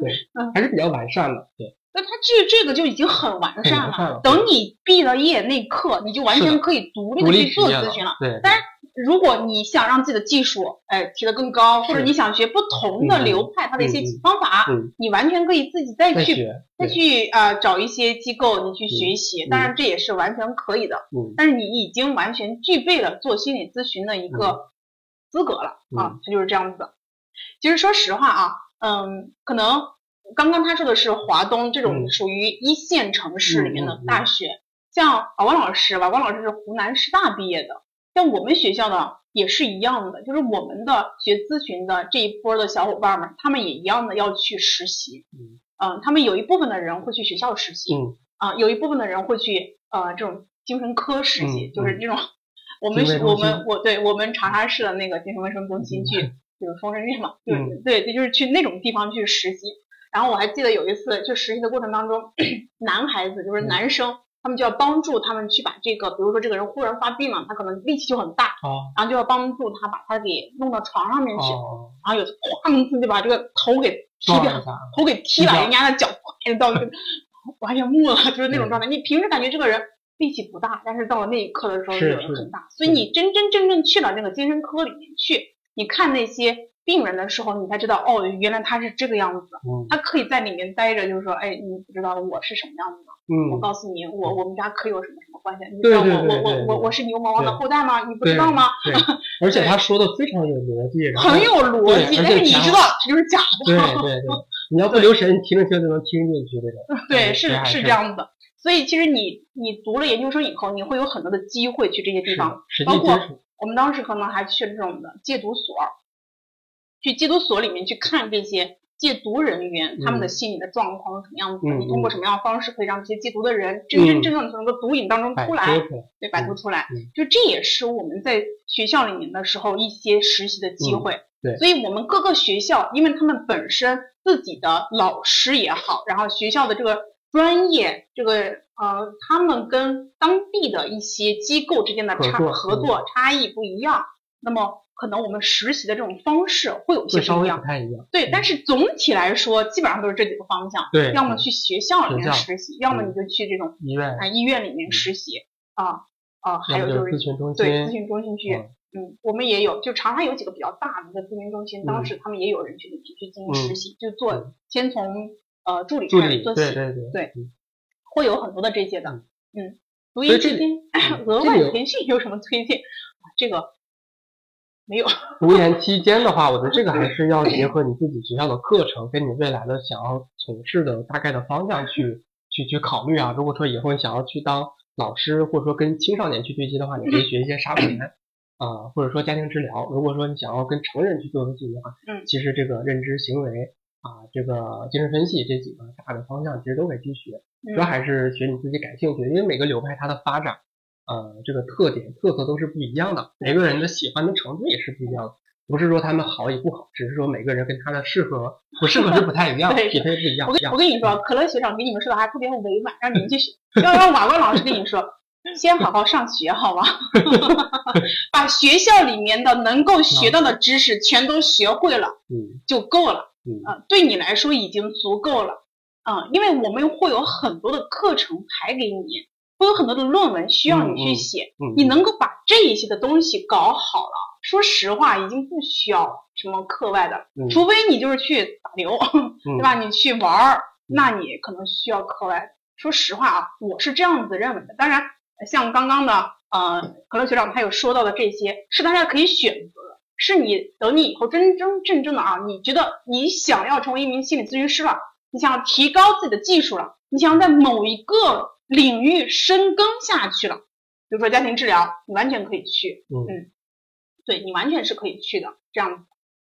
对，还是比较完善的。对，那他这这个就已经很完善了。等你毕了业那刻，你就完全可以独立的去做咨询了。对，但是。如果你想让自己的技术，哎，提得更高，或者你想学不同的流派，它的一些方法，你完全可以自己再去再去啊找一些机构你去学习，当然这也是完全可以的。但是你已经完全具备了做心理咨询的一个资格了啊，它就是这样子的。其实说实话啊，嗯，可能刚刚他说的是华东这种属于一线城市里面的大学，像瓦王老师，吧王老师是湖南师大毕业的。像我们学校呢也是一样的，就是我们的学咨询的这一波的小伙伴们，他们也一样的要去实习。嗯，嗯，他们有一部分的人会去学校实习，嗯，啊，有一部分的人会去呃这种精神科实习，就是这种我们我们我对我们长沙市的那个精神卫生中心去，就是丰盛院嘛，对对对，就是去那种地方去实习。然后我还记得有一次去实习的过程当中，[clears throat] 男孩子就是男生。他们就要帮助他们去把这个，比如说这个人忽然发病了，他可能力气就很大，然后就要帮助他把他给弄到床上面去，然后有哐一次就把这个头给踢掉，头给踢了，人家的脚啪就到那个完全木了，就是那种状态。你平时感觉这个人力气不大，但是到了那一刻的时候就很大。所以你真真正正去了那个精神科里面去，你看那些。病人的时候，你才知道哦，原来他是这个样子。嗯，他可以在里面待着，就是说，哎，你不知道我是什么样子吗。嗯，我告诉你，我我们家可有什么什么么关系？你知道我？我我我我是牛魔王的后代吗？你不知道吗？对，而且他说的非常有逻辑，很有逻辑，但是你知道这就是假的。对对对，你要不留神，你听着听就能听进去这个。对，是是这样子。所以其实你你读了研究生以后，你会有很多的机会去这些地方，包括我们当时可能还去了这种的戒毒所，去戒毒所里面去看这些戒毒人员他们的心理的状况是什么样子，你通过什么样的方式可以让这些戒毒的人真真正正的从这个毒瘾当中出来，对，摆脱出来。就这也是我们在学校里面的时候一些实习的机会。对，所以我们各个学校，因为他们本身自己的老师也好，然后学校的这个。专业这个呃，他们跟当地的一些机构之间的差合作差异不一样，那么可能我们实习的这种方式会有些不一样。不太一样。对，但是总体来说，基本上都是这几个方向。对。要么去学校里面实习，要么你就去这种医院啊医院里面实习啊啊，还有就是咨询中心。对，咨询中心去。嗯，我们也有，就长沙有几个比较大的一个咨询中心，当时他们也有人去去进行实习，就做先从。呃，助理开始做起，对对对，对，会有很多的这些的，嗯，读研期间额外培训有什么推荐？这个没有。读研期间的话，我觉得这个还是要结合你自己学校的课程，跟你未来的想要从事的大概的方向去去去考虑啊。如果说以后你想要去当老师，或者说跟青少年去对接的话，你可以学一些沙盘啊，或者说家庭治疗。如果说你想要跟成人去做对接的话，嗯，其实这个认知行为。啊，这个精神分析这几个大的方向其实都可以去学，主要还是学你自己感兴趣的，因为每个流派它的发展，呃，这个特点特色都是不一样的，每个人的喜欢的程度也是不一样的，不是说他们好与不好，只是说每个人跟他的适合不适合是不太一样，匹配不一样。我跟我跟你说，可乐学长给你们说的还特别委婉，让你们去学，要让瓦罐老师跟你说，先好好上学，好吗？[laughs] 把学校里面的能够学到的知识全都学会了，嗯，就够了。嗯，对你来说已经足够了，嗯，因为我们会有很多的课程排给你，会有很多的论文需要你去写，你能够把这一些的东西搞好了，说实话已经不需要什么课外的，除非你就是去打流，对吧？你去玩儿，那你可能需要课外。说实话啊，我是这样子认为的。当然，像刚刚的呃，可乐学长他有说到的这些，是大家可以选择。是你等你以后真真正正的啊，你觉得你想要成为一名心理咨询师了，你想要提高自己的技术了，你想要在某一个领域深耕下去了，比如说家庭治疗，你完全可以去，嗯，对你完全是可以去的，这样子，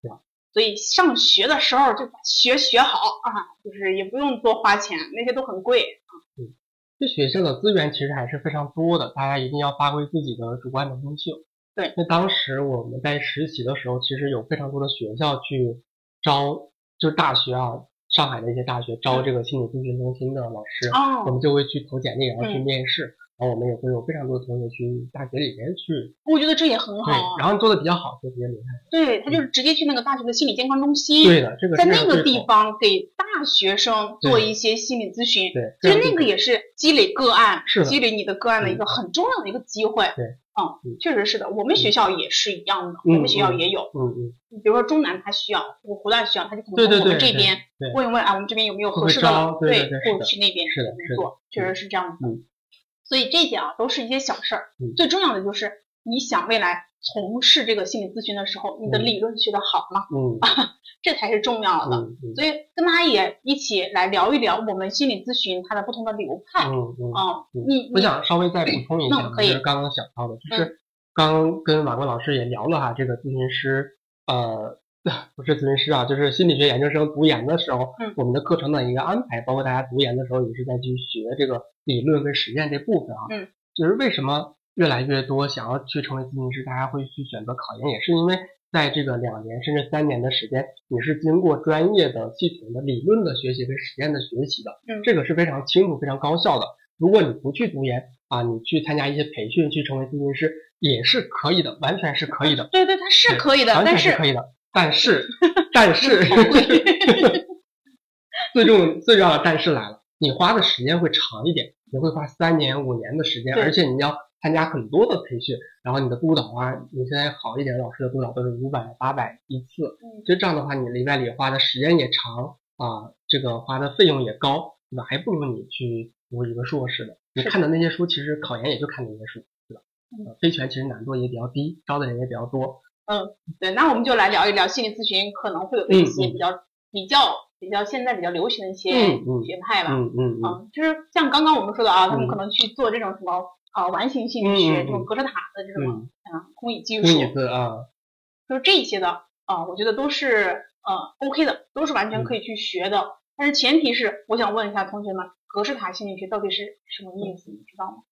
对所以上学的时候就把学学好啊，就是也不用多花钱，那些都很贵啊。嗯，这学校的资源其实还是非常多的，大家一定要发挥自己的主观能动性。对，那当时我们在实习的时候，其实有非常多的学校去招，就是大学啊，上海的一些大学招这个心理咨询中心的老师，我们就会去投简历，然后去面试。然后我们也会有非常多的同学去大学里面去，我觉得这也很好。对，然后做的比较好就直接离开。对他就是直接去那个大学的心理健康中心，对的，这个在那个地方给大学生做一些心理咨询，对，其实那个也是积累个案，是积累你的个案的一个很重要的一个机会。对，嗯，确实是的，我们学校也是一样的，我们学校也有，嗯嗯，比如说中南他需要，我湖大需要，他就可能从我们这边问一问啊，我们这边有没有合适的，对，或者去那边是的，做，确实是这样的。所以这些啊都是一些小事儿，最重要的就是你想未来从事这个心理咨询的时候，你的理论学得好吗？嗯，[laughs] 这才是重要的。所以跟大家也一起来聊一聊我们心理咨询它的不同的流派。嗯嗯。啊，你我想稍微再补充一下，就是刚刚想到的，就是刚跟马光老师也聊了哈，这个咨询师呃。[laughs] 不是咨询师啊，就是心理学研究生读研的时候，我们的课程的一个安排，包括大家读研的时候也是在去学这个理论跟实践这部分啊。嗯，就是为什么越来越多想要去成为咨询师，大家会去选择考研，也是因为在这个两年甚至三年的时间，你是经过专业的系统的理论的学习跟实践的学习的。嗯，这个是非常清楚、非常高效的。如果你不去读研啊，你去参加一些培训去成为咨询师也是可以的，完全是可以的。[laughs] 对对，它是可以的，完全是可以的。但是，[laughs] 但是，[laughs] 最重最重要的但是来了，你花的时间会长一点，你会花三年五年的时间，而且你要参加很多的培训，然后你的督导啊，你现在好一点老师的督导都是五百八百一次，其实这样的话，你里外里花的时间也长啊，这个花的费用也高，对吧？还不如你去读一个硕士的。你看的那些书，其实考研也就看那些书，对吧？嗯，非全其实难度也比较低，招的人也比较多。嗯，对，那我们就来聊一聊心理咨询可能会有的一些比较比较比较现在比较流行的一些学派吧。嗯嗯嗯，就是像刚刚我们说的啊，他们可能去做这种什么啊完形心理学，这种格式塔的这种啊空椅技术。啊。就是这些的啊，我觉得都是呃 OK 的，都是完全可以去学的。但是前提是，我想问一下同学们，格式塔心理学到底是什么意思？你知道吗？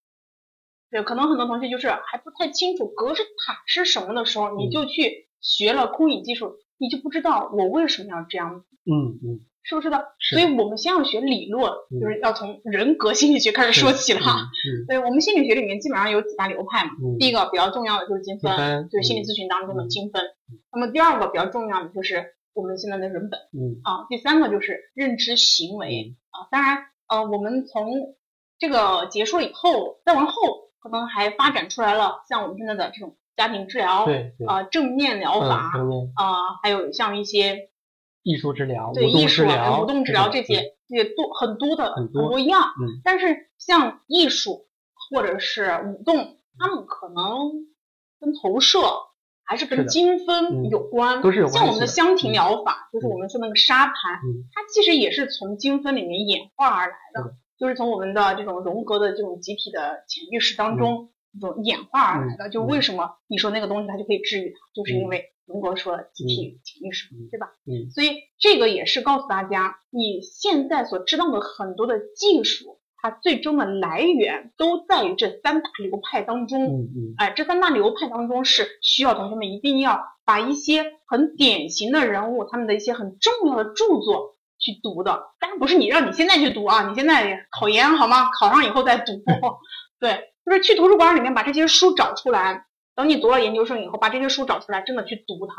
对，可能很多同学就是还不太清楚格式塔是什么的时候，你就去学了空椅技术，你就不知道我为什么要这样子。嗯嗯，是不是的？所以我们先要学理论，就是要从人格心理学开始说起了哈。[laughs] 对，我们心理学里面基本上有几大流派嘛。第一个比较重要的就是精分，就是心理咨询当中的精分。那么第二个比较重要的就是。我们现在的人本，嗯啊，第三个就是认知行为啊，当然，呃，我们从这个结束了以后，再往后可能还发展出来了，像我们现在的这种家庭治疗，对啊，正面疗法，啊，还有像一些艺术治疗，对艺术啊，舞动治疗这些也多很多的很多样，嗯，但是像艺术或者是舞动，他们可能跟投射。还是跟精分有关，都是有关像我们的香庭疗法，就是我们说那个沙盘，它其实也是从精分里面演化而来的，就是从我们的这种荣格的这种集体的潜意识当中这种演化而来的。就为什么你说那个东西它就可以治愈它，就是因为荣格说集体潜意识，对吧？嗯。所以这个也是告诉大家，你现在所知道的很多的技术。它最终的来源都在于这三大流派当中，嗯嗯，哎，这三大流派当中是需要同学们一定要把一些很典型的人物，他们的一些很重要的著作去读的。当然不是你让你现在去读啊，你现在考研好吗？考上以后再读。[laughs] 对，就是去图书馆里面把这些书找出来，等你读了研究生以后，把这些书找出来，真的去读它。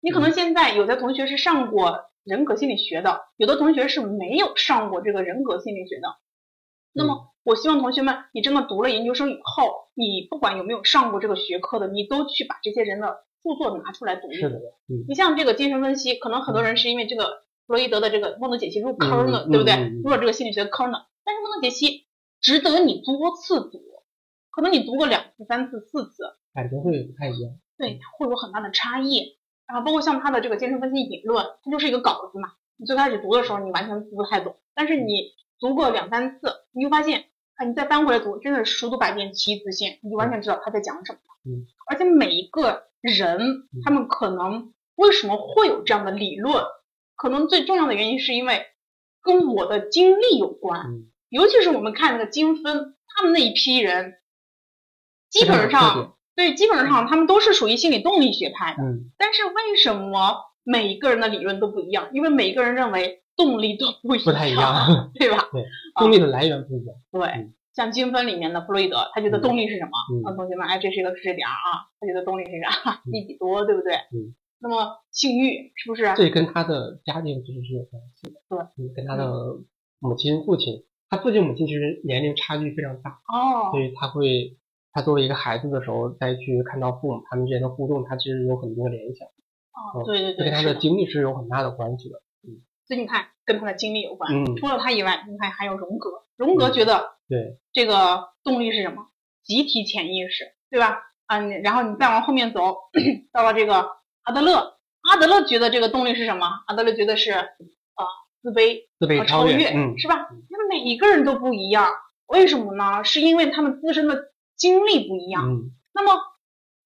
你可能现在有的同学是上过人格心理学的，有的同学是没有上过这个人格心理学的。那么，我希望同学们，你真的读了研究生以后，你不管有没有上过这个学科的，你都去把这些人的著作拿出来读。是的，你像这个精神分析，可能很多人是因为这个弗洛伊德的这个梦的解析入坑了，对不对？入了这个心理学坑了。但是梦的解析值得你多次读，可能你读过两次、三次、四次，感觉会不太一样。对，会有很大的差异。然后包括像他的这个精神分析引论，它就是一个稿子嘛。你最开始读的时候，你完全读不太懂，但是你。读过两三次，你就发现啊，你再翻回来读，真的是熟读百遍，其义自现，你就完全知道他在讲什么。嗯，而且每一个人，他们可能为什么会有这样的理论，可能最重要的原因是因为跟我的经历有关。嗯，尤其是我们看那个精分，他们那一批人，基本上对，基本上他们都是属于心理动力学派的。嗯，但是为什么每一个人的理论都不一样？因为每一个人认为。动力都不不太一样 [laughs] [laughs] 对吧？对，动力的来源不一样。对，像精分里面的弗洛伊德，他觉得动力是什么？嗯，同学们，哎，这是一个知识点啊，他觉得动力是啥？[laughs] 利己多，对不对？嗯。那么性欲是不是？这跟他的家庭其实是有关系的。对，跟他的母亲、父亲，他父亲、母亲其实年龄差距非常大。哦。所以他会，他作为一个孩子的时候，再去看到父母他们之间的互动，他其实有很多联想。哦，对对对。跟他的经历是有很大的关系的。嗯所以你看，跟他的经历有关。嗯，除了他以外，你看还有荣格。荣格觉得，对这个动力是什么？集体潜意识，对吧？嗯，然后你再往后面走，[coughs] 到了这个阿德勒。阿德勒觉得这个动力是什么？阿德勒觉得是啊，自卑、自卑超越，嗯，是吧？那每一个人都不一样，为什么呢？是因为他们自身的经历不一样。嗯，那么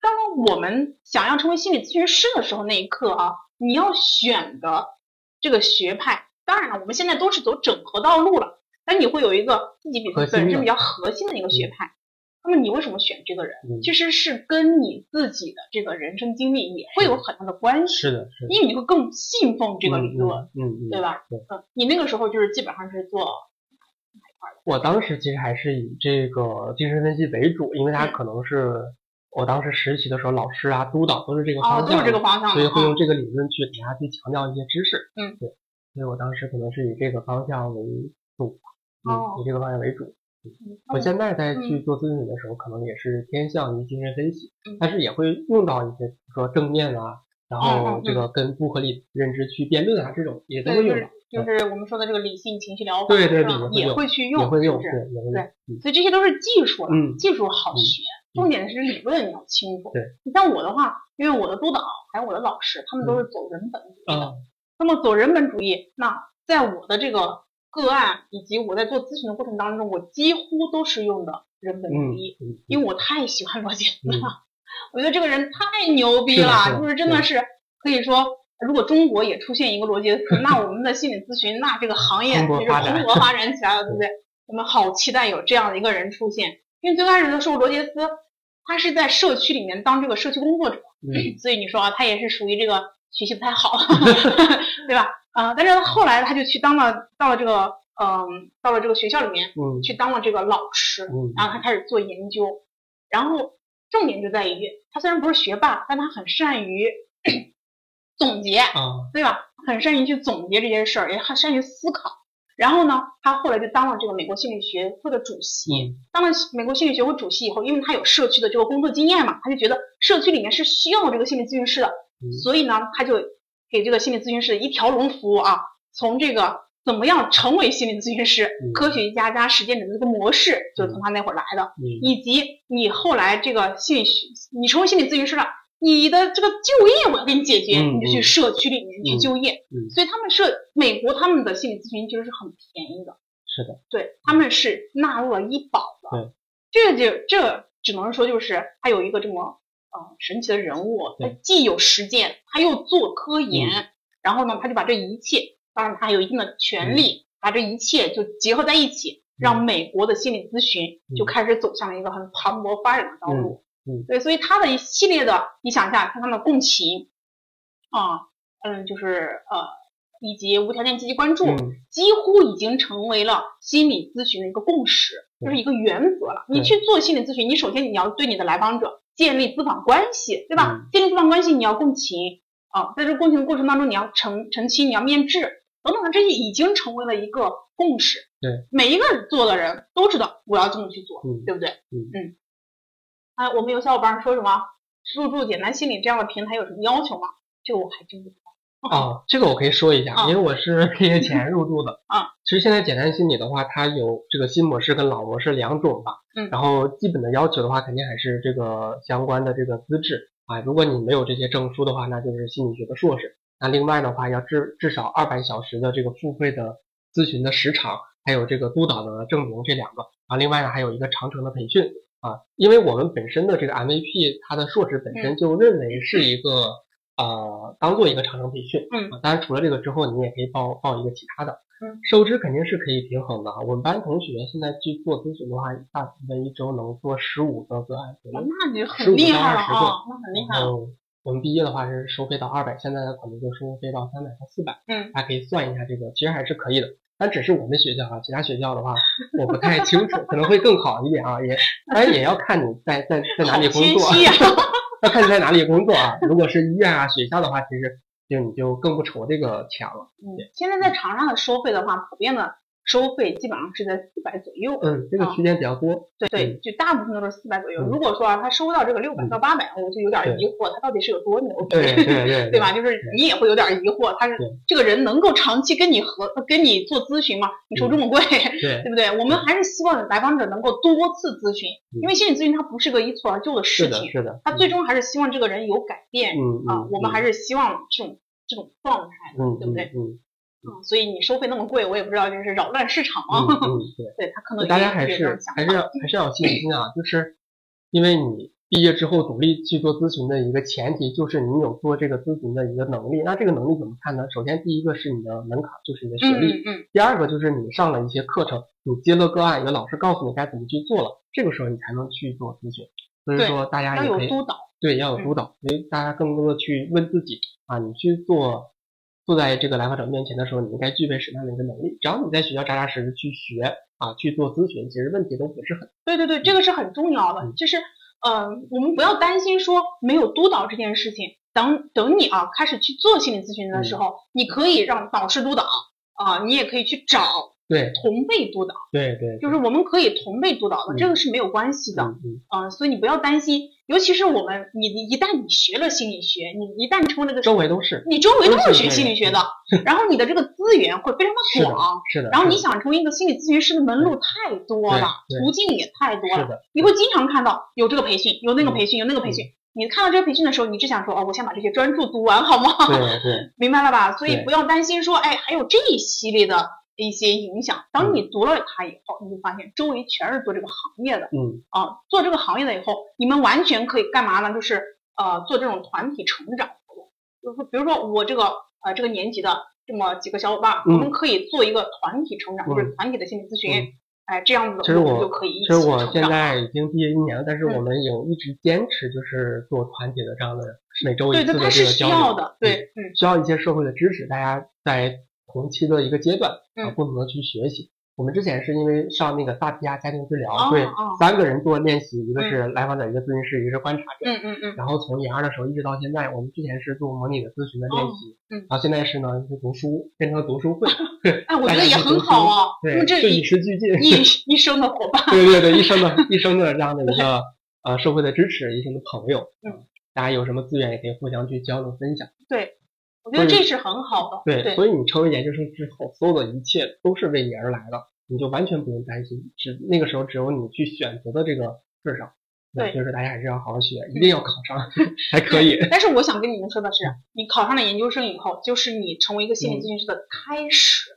当我们想要成为心理咨询师的时候，那一刻啊，你要选的。这个学派，当然了，我们现在都是走整合道路了。但你会有一个自己比本身比较核心的一个学派，那么你为什么选这个人？其实是跟你自己的这个人生经历也会有很大的关系。是的，是的。因为你会更信奉这个理论，嗯，对吧？嗯，你那个时候就是基本上是做？我当时其实还是以这个精神分析为主，因为它可能是。我当时实习的时候，老师啊、督导都是这个方向，都是这个方向，所以会用这个理论去给大家去强调一些知识。嗯，对，所以我当时可能是以这个方向为主，嗯，以这个方向为主。我现在在去做咨询的时候，可能也是偏向于精神分析，但是也会用到一些，比如说正面啊，然后这个跟不合理认知去辩论啊，这种也都会用到。就是我们说的这个理性情绪疗法，对对对，也会去用，也会用，对对，所以这些都是技术了，技术好学，重点是理论你要清楚。对，你像我的话，因为我的督导还有我的老师，他们都是走人本主义的，那么走人本主义，那在我的这个个案以及我在做咨询的过程当中，我几乎都是用的人本主义，因为我太喜欢罗杰斯了，[laughs] 我觉得这个人太牛逼了，就是真的。是可以说。如果中国也出现一个罗杰斯，[laughs] 那我们的心理咨询，那这个行业就是蓬勃发展起来了，对不对？我们好期待有这样的一个人出现。因为最开始的时候，罗杰斯他是在社区里面当这个社区工作者，[clears throat] 所以你说啊，他也是属于这个学习不太好，[laughs] 对吧？啊，但是后来他就去当了，到了这个，嗯，到了这个学校里面，去当了这个老师，然后他开始做研究，然后重点就在于，他虽然不是学霸，但他很善于。总结，对吧？很善于去总结这些事儿，也很善于思考。然后呢，他后来就当了这个美国心理学会的主席。当了美国心理学会主席以后，因为他有社区的这个工作经验嘛，他就觉得社区里面是需要这个心理咨询师的。所以呢，他就给这个心理咨询师一条龙服务啊，从这个怎么样成为心理咨询师，科学家加实践者的这个模式，就是从他那会儿来的。以及你后来这个心理学，你成为心理咨询师了。你的这个就业我要给你解决，你就去社区里面去就业。所以他们社美国，他们的心理咨询其实是很便宜的。是的，对，他们是纳入了医保的。对，这就这只能说就是他有一个这么呃神奇的人物，他既有实践，他又做科研，然后呢，他就把这一切，当然他还有一定的权利，把这一切就结合在一起，让美国的心理咨询就开始走向了一个很蓬勃发展的道路。对，所以他的一系列的，你想一下，看他的共情，啊，嗯，就是呃，以及无条件积极关注，几乎已经成为了心理咨询的一个共识，就是一个原则了。你去做心理咨询，你首先你要对你的来访者建立咨访关系，对吧？建立咨访关系，你要共情啊，在这共情的过程当中，你要澄澄清，你要面质等等，这些已经成为了一个共识。对，每一个做的人都知道我要这么去做，对不对？嗯嗯。啊，我们有小伙伴说什么入驻简单心理这样的平台有什么要求吗？这个我还真不知道。哦，这个我可以说一下，因为我是毕业前入驻的。啊，其实现在简单心理的话，它有这个新模式跟老模式两种吧。嗯。然后基本的要求的话，肯定还是这个相关的这个资质啊。如果你没有这些证书的话，那就是心理学的硕士。那另外的话，要至至少二百小时的这个付费的咨询的时长，还有这个督导的证明这两个啊。另外呢，还有一个长程的培训。啊，因为我们本身的这个 MVP，它的硕士本身就认为是一个呃，当做一个长程培训。嗯，当然除了这个之后，你也可以报报一个其他的。嗯，收支肯定是可以平衡的。我们班同学现在去做咨询的话，大部分一周能做十五个个案左右。那你很厉害了啊，那很厉害。然后我们毕业的话是收费到二百，现在可能就收费到三百到四百。嗯，大家可以算一下这个，其实还是可以的。但只是我们学校啊，其他学校的话，我不太清楚，可能会更好一点啊。也当然也要看你在在在哪里工作，要看你在哪里工作啊。如果是医院啊、学校的话，其实就你就更不愁这个钱了。嗯，现在在长沙的收费的话，普遍的。收费基本上是在四百左右，嗯，这个区间比较多，对对，就大部分都是四百左右。如果说啊，他收到这个六百到八百，我就有点疑惑，他到底是有多牛逼，对对对，对吧？就是你也会有点疑惑，他是这个人能够长期跟你合跟你做咨询吗？你收这么贵，对对不对？我们还是希望来访者能够多次咨询，因为心理咨询它不是个一蹴而就的事情，是的，他最终还是希望这个人有改变，啊，我们还是希望这种这种状态，对不对？嗯。嗯，所以你收费那么贵，我也不知道，这是扰乱市场吗？嗯，对，[laughs] 对他可能大家还是还是要还是要有信心啊，就是因为你毕业之后独立去做咨询的一个前提，就是你有做这个咨询的一个能力。那这个能力怎么看呢？首先第一个是你的门槛，就是你的学历。嗯。第二个就是你上了一些课程，你接了个案，有老师告诉你该怎么去做了，这个时候你才能去做咨询。所以说大家也可以督导。对，要有督导，所以大家更多的去问自己啊，你去做。坐在这个来访者面前的时候，你应该具备什么样的一个能力？只要你在学校扎扎实实去学啊，去做咨询，其实问题都不是很。对对对，这个是很重要的。就是，嗯，我们不要担心说没有督导这件事情。等等你啊，开始去做心理咨询的时候，你可以让导师督导啊，你也可以去找对同辈督导。对对，就是我们可以同辈督导的，这个是没有关系的。嗯嗯。所以你不要担心。尤其是我们，你你一旦你学了心理学，你一旦成为了个周围都是，你周围都是学心理学的，然后你的这个资源会非常的广，是的。然后你想成为一个心理咨询师的门路太多了，途径也太多了，你会经常看到有这个培训，有那个培训，有那个培训。你看到这个培训的时候，你只想说哦，我先把这些专注读完，好吗？对对，明白了吧？所以不要担心说，哎，还有这一系列的。一些影响，当你读了它以后，你就发现周围全是做这个行业的，嗯。啊，做这个行业的以后，你们完全可以干嘛呢？就是呃，做这种团体成长活动，就是比如说我这个呃这个年级的这么几个小伙伴，我们可以做一个团体成长，就是团体的心理咨询，哎，这样子其实我就可以一起其实我现在已经毕业一年了，但是我们有一直坚持就是做团体的这样的每周一次的这个交流，对，嗯，需要一些社会的支持，大家在。同期的一个阶段啊，共同的去学习。我们之前是因为上那个萨提亚家庭治疗，对，三个人做练习，一个是来访者，一个咨询师，一个是观察者。嗯嗯嗯。然后从研二的时候一直到现在，我们之前是做模拟的咨询的练习，嗯，然后现在是呢是读书，变成了读书会。[laughs] 哎，我 [laughs] 觉得也很好啊，对，这与时俱进，一一生的伙伴。[laughs] 对对对，一生的一生的这样的一个呃社会的支持，一生的朋友。嗯，大家有什么资源也可以互相去交流分享。对。我觉得这是很好的。对，所以你成为研究生之后，所有的一切都是为你而来的，你就完全不用担心。只那个时候只有你去选择的这个份上。对，就是大家还是要好好学，一定要考上 [laughs] 才可以。但是我想跟你们说的是，你考上了研究生以后，就是你成为一个心理咨询师的开始，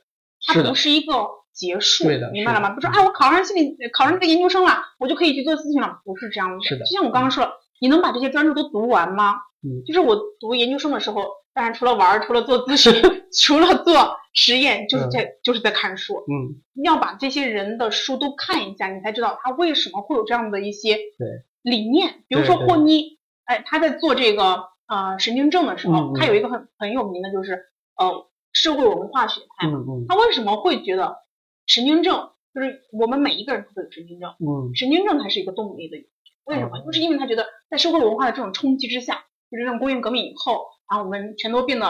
它不是一个结束。对的，明白了吗？不是说哎，我考上心理，考上这个研究生了，我就可以去做咨询了，不是这样的。是的。就像我刚刚说了，你能把这些专注都读完吗？嗯。就是我读研究生的时候。当然，除了玩，除了做咨询，[laughs] 除了做实验，就是在就是在看书。嗯，要把这些人的书都看一下，你才知道他为什么会有这样的一些理念。比如说霍妮，哎，他在做这个呃神经症的时候，他有一个很很有名的，就是呃社会文化学派。嗯嗯。他为什么会觉得神经症就是我们每一个人都有神经症？嗯。神经症它是一个动力的。为什么？就是因为他觉得在社会文化的这种冲击之下，就是这种工业革命以后。然后我们全都变得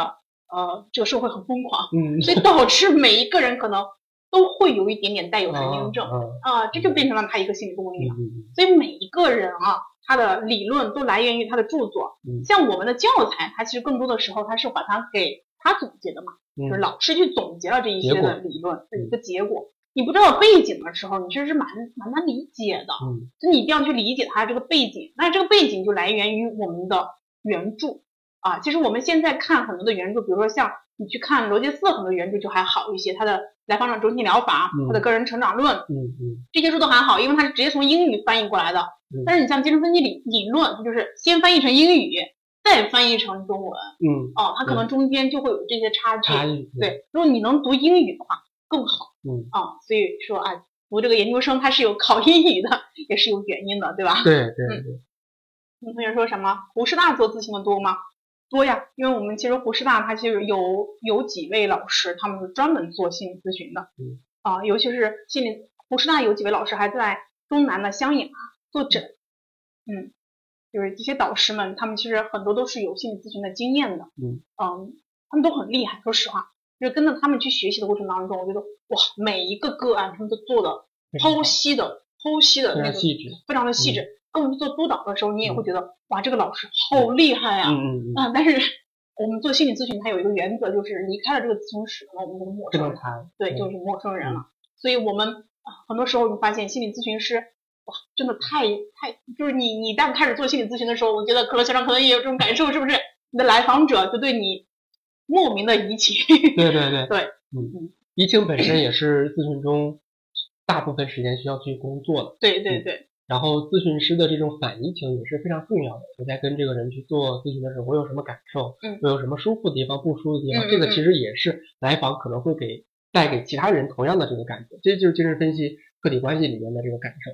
呃，这个社会很疯狂，嗯，所以导致每一个人可能都会有一点点带有神经症，啊，这就变成了他一个心理动力了。所以每一个人啊，他的理论都来源于他的著作，像我们的教材，它其实更多的时候它是把它给他总结的嘛，就是老师去总结了这一些的理论的一个结果。你不知道背景的时候，你其实是蛮蛮难理解的，嗯，就你一定要去理解它这个背景，那这个背景就来源于我们的原著。啊，其实我们现在看很多的原著，比如说像你去看罗杰斯很多原著就还好一些，他的来访者中心疗法，他的个人成长论，嗯嗯，这些书都还好，因为他是直接从英语翻译过来的。但是你像精神分析理理论，它就是先翻译成英语，再翻译成中文，嗯，哦，它可能中间就会有这些差距。对，如果你能读英语的话更好。嗯，啊，所以说啊，读这个研究生它是有考英语的，也是有原因的，对吧？对对对。你同学说什么？胡师大做咨询的多吗？多呀，因为我们其实湖师大它其实有有几位老师，他们是专门做心理咨询的。嗯啊，尤其是心理湖师大有几位老师还在中南的湘雅坐诊。嗯，就是这些导师们，他们其实很多都是有心理咨询的经验的。嗯嗯，他们都很厉害。说实话，就是跟着他们去学习的过程当中，我觉得哇，每一个个案他们都做的剖析的剖析的那个非常的细致。跟我们做督导的时候，你也会觉得哇，这个老师好厉害呀！嗯嗯嗯。啊，但是我们做心理咨询，它有一个原则，就是离开了这个咨询室，那我们就是陌生人。对，就是陌生人了。所以我们啊，很多时候你发现心理咨询师哇，真的太太，就是你你一旦开始做心理咨询的时候，我觉得可乐校长可能也有这种感受，是不是？你的来访者就对你莫名的移情。对对对。对，嗯嗯，移情本身也是咨询中大部分时间需要去工作的。对对对。然后咨询师的这种反移情也是非常重要的。我在跟这个人去做咨询的时候，我有什么感受？嗯，我有什么舒服的地方、不舒服的地方？这个其实也是来访可能会给带给其他人同样的这个感觉。这就是精神分析客体关系里面的这个感受。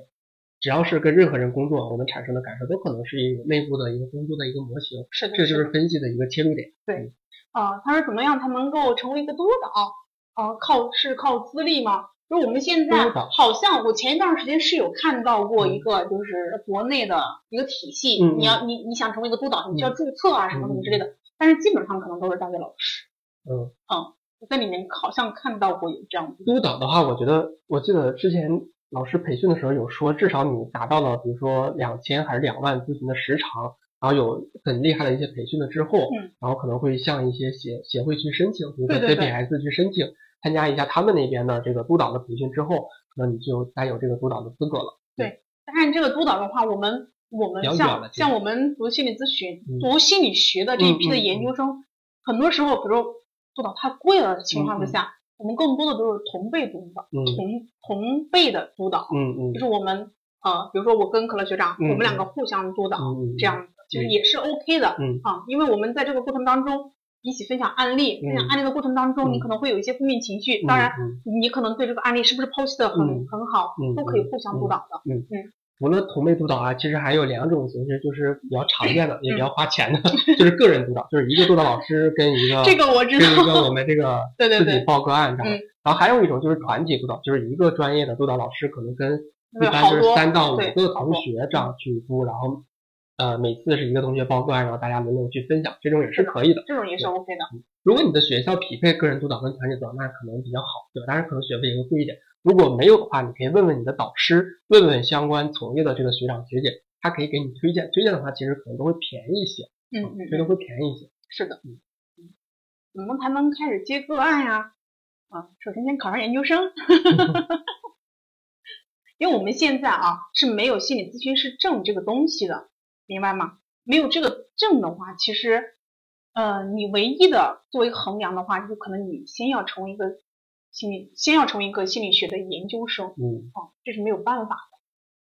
只要是跟任何人工作，我们产生的感受都可能是一个内部的一个工作的一个模型。是的，这就是分析的一个切入点。对，啊，他说怎么样才能够成为一个督导？啊，靠是靠资历吗？就我们现在好像，我前一段时间是有看到过一个，就是国内的一个体系，你要你你想成为一个督导，你需要注册啊什么什么之类的，但是基本上可能都是大学老师。嗯。嗯，在里面好像看到过有这样。督导的话，我觉得我记得之前老师培训的时候有说，至少你达到了，比如说两千还是两万咨询的时长，然后有很厉害的一些培训了之后，嗯，然后可能会向一些协协会去申请，比如说 CPS 去申请，参加一下他们那边的这个督导的培训之后，可能你就该有这个督导的资格了。对，当然这个督导的话，我们我们像像我们读心理咨询、读心理学的这一批的研究生，很多时候，比如说督导太贵了的情况之下。我们更多的都是同辈督导，同同辈的督导，嗯嗯，就是我们呃，比如说我跟可乐学长，我们两个互相督导，这样子其实也是 OK 的，嗯啊，因为我们在这个过程当中一起分享案例，分享案例的过程当中，你可能会有一些负面情绪，当然你可能对这个案例是不是剖析的很很好，都可以互相督导的，嗯。嗯。除了同辈督导啊，其实还有两种形式，就是比较常见的，[laughs] 也比较花钱的，就是个人督导，就是一个督导老师跟一个 [laughs] 这个我知道，跟一个我们这个自己报个案，知道吗？然后还有一种就是团体督导，就是一个专业的督导老师可能跟一般就是三到五个同学这样去督，然后呃每次是一个同学报个案，然后大家轮流去分享，这种也是可以的，这种也是 OK 的。如果你的学校匹配个人督导跟团体督导，那可能比较好，对吧？当然可能学费也会贵一点。如果没有的话，你可以问问你的导师，问问相关从业的这个学长学姐，他可以给你推荐。推荐的话，其实可能都会便宜一些，嗯嗯，觉得会便宜一些。是的，嗯嗯，怎么才能开始接个案呀？啊，首先先考上研究生，[laughs] 因为我们现在啊是没有心理咨询师证这个东西的，明白吗？没有这个证的话，其实，呃，你唯一的作为衡量的话，就可能你先要成为一个。心理先要成为一个心理学的研究生，嗯，哦，这是没有办法的。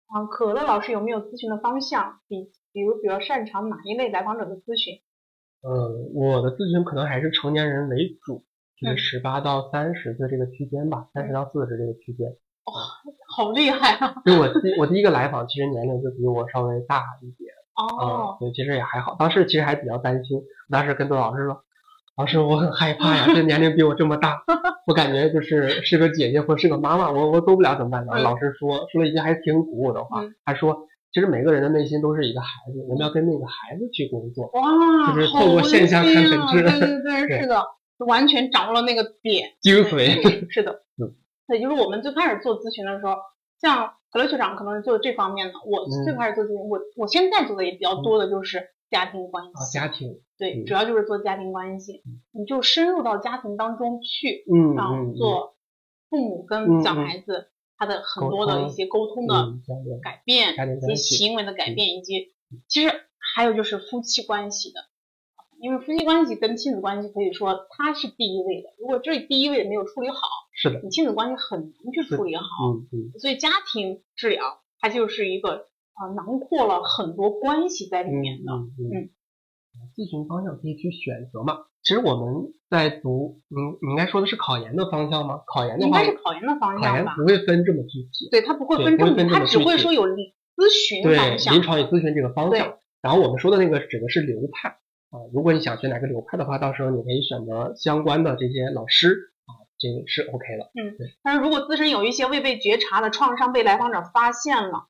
啊，可乐老师有没有咨询的方向？比比如比较擅长哪一类来访者的咨询？呃，我的咨询可能还是成年人为主，就是十八到三十岁这个区间吧，三十到四十这个区间。哇，好厉害啊！就我第我第一个来访，其实年龄就比我稍微大一点。哦，对，其实也还好。当时其实还比较担心，当时跟杜老师说。老师，我很害怕呀，这年龄比我这么大，[laughs] 我感觉就是是个姐姐或是个妈妈，我我做不了怎么办呢？老师说说了一句还挺鼓舞的话，他说，其实每个人的内心都是一个孩子，我们要跟那个孩子去工作，哇，就是透过现象看本质，对对 [laughs] 对，是的，完全掌握了那个点精髓，是的，[laughs] 嗯，对，就是我们最开始做咨询的时候，像格乐学长可能是做这方面的，我最开始做咨询，我我现在做的也比较多的就是。家庭关系，家庭对，主要就是做家庭关系，你就深入到家庭当中去，嗯，然后做父母跟小孩子他的很多的一些沟通的改变，一些行为的改变，以及其实还有就是夫妻关系的，因为夫妻关系跟亲子关系可以说它是第一位的，如果这第一位没有处理好，是的，你亲子关系很难去处理好，嗯嗯，所以家庭治疗它就是一个。啊，囊括了很多关系在里面的。嗯嗯，咨询方向可以去选择嘛？其实我们在读，你你应该说的是考研的方向吗？考研的话，应该是考研的方向吧？考研不会分这么具体。对，它不会分这么，它只会说有咨询方向。对，临床与咨询这个方向。然后我们说的那个指的是流派啊。如果你想学哪个流派的话，到时候你可以选择相关的这些老师啊，这个是 OK 的。嗯，对。但是如果自身有一些未被觉察的创伤被来访者发现了。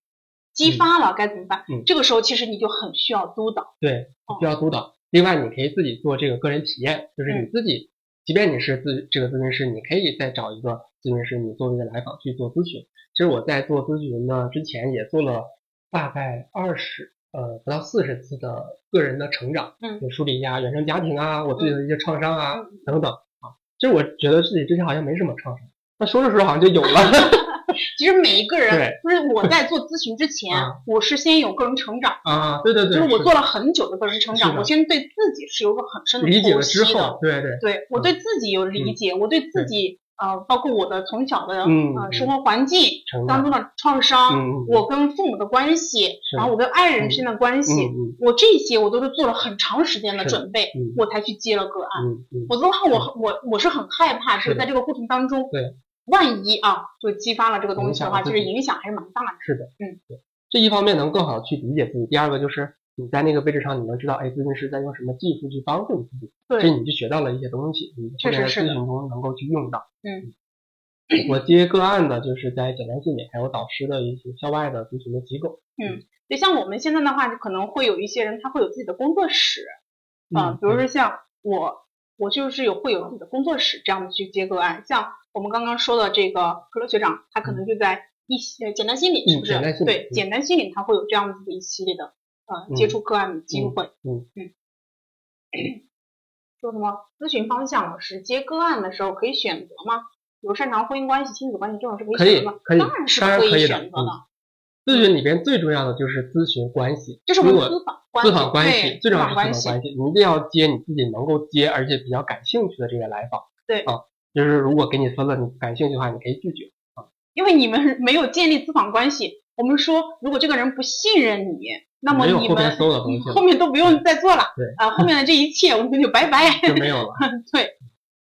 激发了该怎么办？这个时候其实你就很需要督导，对，需要督导。另外，你可以自己做这个个人体验，就是你自己，即便你是咨这个咨询师，你可以再找一个咨询师，你作为一个来访去做咨询。其实我在做咨询呢之前也做了大概二十呃不到四十次的个人的成长，嗯，就梳理一下原生家庭啊，我自己的一些创伤啊等等啊。其实我觉得自己之前好像没什么创伤，那说着说着好像就有了。[laughs] [laughs] 其实每一个人，就是我在做咨询之前，我是先有个人成长啊，对对对，就是我做了很久的个人成长，我先对自己是有个很深的理解了之后，对对，对我对自己有理解，我对自己呃，包括我的从小的呃生活环境当中的创伤，我跟父母的关系，然后我跟爱人之间的关系，我这些我都是做了很长时间的准备，我才去接了个案，否则的话，我我我是很害怕，是在这个过程当中。对。万一啊，就激发了这个东西的话，就是影响还是蛮大的。是的，嗯，对，这一方面能更好去理解自己。第二个就是你在那个位置上，你能知道，哎，咨询师在用什么技术去帮助你自己，对，所以你就学到了一些东西，你后面在咨询中能够去用到。嗯，我接个案的就是在简单心理还有导师的一些校外的咨询的机构。嗯，就像我们现在的话，就可能会有一些人他会有自己的工作室，啊，比如说像我。我就是有会有自己的工作室，这样的去接个案。像我们刚刚说的这个可乐学长，他可能就在一些简单心理是不是？对，简单心理他会有这样子的一系列的呃接触个案的机会。嗯嗯。说什么咨询方向？老师接个案的时候可以选择吗？比如擅长婚姻关系、亲子关系这种是可以选择吗？可以，当然是可以选择的。咨询里边最重要的就是咨询关系，就是我们咨访咨访关系，最重要是咨访关系。你一定要接你自己能够接，而且比较感兴趣的这个来访。对啊，就是如果给你分了，你感兴趣的话，你可以拒绝啊。因为你们没有建立咨访关系，我们说如果这个人不信任你，那么你们后面都不用再做了。对啊，后面的这一切我们就拜拜，就没有了。[laughs] 对，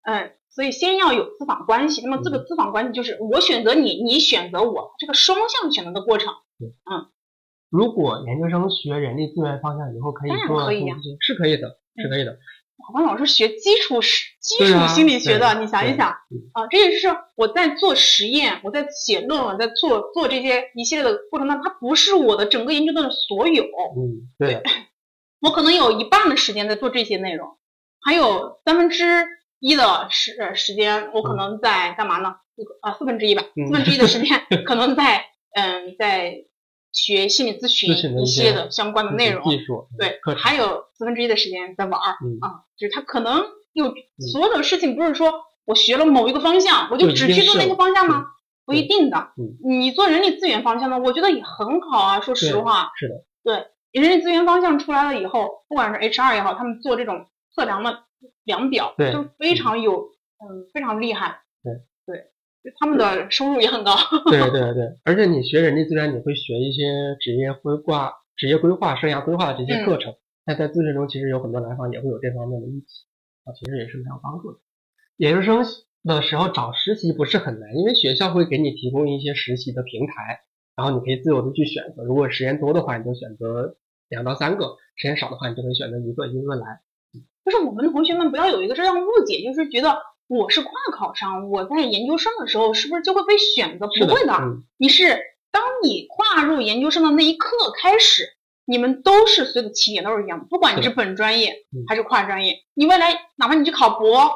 嗯。所以先要有资访关系，那么这个资访关系就是我选择你，你选择我，这个双向选择的过程。对，嗯。如果研究生学人力资源方向以后可以做，可以呀，是可以的，是可以的。我们老师学基础实基础心理学的，你想一想啊，这也是我在做实验，我在写论文，在做做这些一系列的过程当中，它不是我的整个研究的所有。嗯，对。[laughs] 我可能有一半的时间在做这些内容，还有三分之。一的时时间，我可能在干嘛呢？啊，四分之一吧，四分之一的时间 [laughs] 可能在嗯，在学心理咨询一些的相关的内容，技术对，还有四分之一的时间在玩儿啊，就是他可能有所有的事情，不是说我学了某一个方向，我就只去做那个方向吗？不一定的。你做人力资源方向的，我觉得也很好啊。说实话，是的，对，人力资源方向出来了以后，不管是 HR 也好，他们做这种测量的。量表对都非常有，嗯，非常厉害。对对，他们的收入也很高。[laughs] 对对对，而且你学人力资源，你会学一些职业规划、职业规划、生涯规划的这些课程。那在咨询中，其实有很多来访也会有这方面的预期啊，其实也是蛮有帮助的。研究生的时候找实习不是很难，因为学校会给你提供一些实习的平台，然后你可以自由的去选择。如果时间多的话，你就选择两到三个；时间少的话，你就可以选择一个一个来。就是我们的同学们不要有一个这样的误解，就是觉得我是跨考生，我在研究生的时候是不是就会被选择？不会的，你是当你跨入研究生的那一刻开始，你们都是所有的起点都是一样的，不管你是本专业还是跨专业，你未来哪怕你去考博，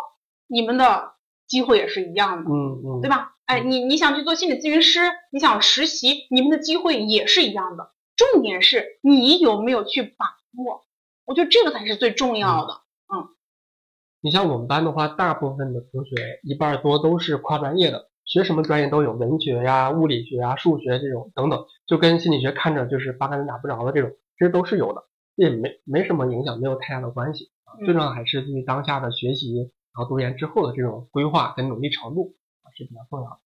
你们的机会也是一样的，嗯嗯，对吧？哎，你你想去做心理咨询师，你想实习，你们的机会也是一样的，重点是你有没有去把握，我觉得这个才是最重要的。嗯，你像我们班的话，大部分的同学一半多都是跨专业的，学什么专业都有，文学呀、物理学呀、数学这种等等，就跟心理学看着就是八竿子打不着的这种，其实都是有的，也没没什么影响，没有太大的关系啊。最重要还是对于当下的学习，然后读研之后的这种规划跟努力程度啊是比较重要的。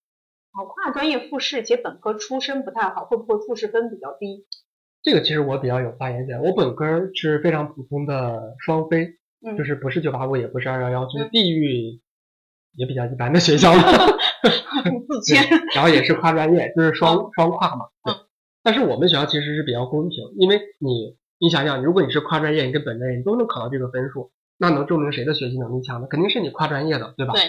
好，跨专业复试且本科出身不太好，会不会复试分比较低？这个其实我比较有发言权，我本科是非常普通的双非。就是不是九八五，也不是二幺幺，就是地域也比较一般的学校。[laughs] 自谦。然后也是跨专业，就是双双跨嘛。对。但是我们学校其实是比较公平，因为你你想想，如果你是跨专业，你跟本专业你都能考到这个分数，那能证明谁的学习能力强呢？肯定是你跨专业的，对吧？对。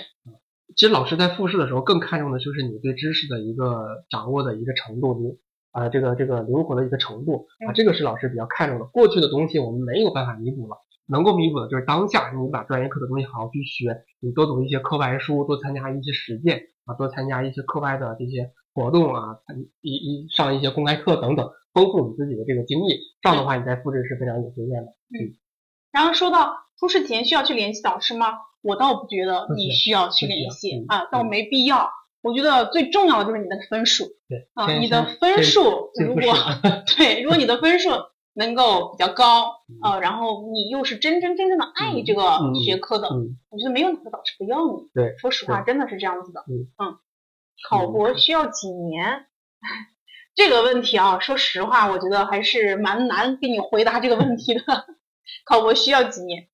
其实老师在复试的时候更看重的就是你对知识的一个掌握的一个程度，你啊这个这个灵活的一个程度啊，这个是老师比较看重的。过去的东西我们没有办法弥补了。能够弥补的就是当下，你把专业课的东西好好去学，你多读一些课外书，多参加一些实践啊，多参加一些课外的这些活动啊，一一上一些公开课等等，丰富你自己的这个经验。这样的话，你在复制是非常有经验的。嗯。然后说到初试前需要去联系导师吗？我倒不觉得你需要去联系啊，倒没必要。我觉得最重要的就是你的分数。对啊，你的分数如果 [laughs] 对，如果你的分数。能够比较高，呃，然后你又是真真正正的爱这个学科的，我觉得没有哪个导师不要你。对，说实话，真的是这样子的。嗯，考博需要几年？[laughs] 这个问题啊，说实话，我觉得还是蛮难给你回答这个问题的。[laughs] 考博需要几年？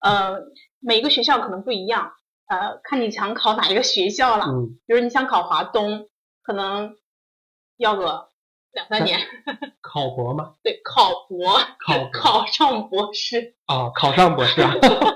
呃，每个学校可能不一样，呃，看你想考哪一个学校了。嗯，比如你想考华东，可能要个。两三年，考博吗？[laughs] 对，考博，考考上博士啊，考上博士啊。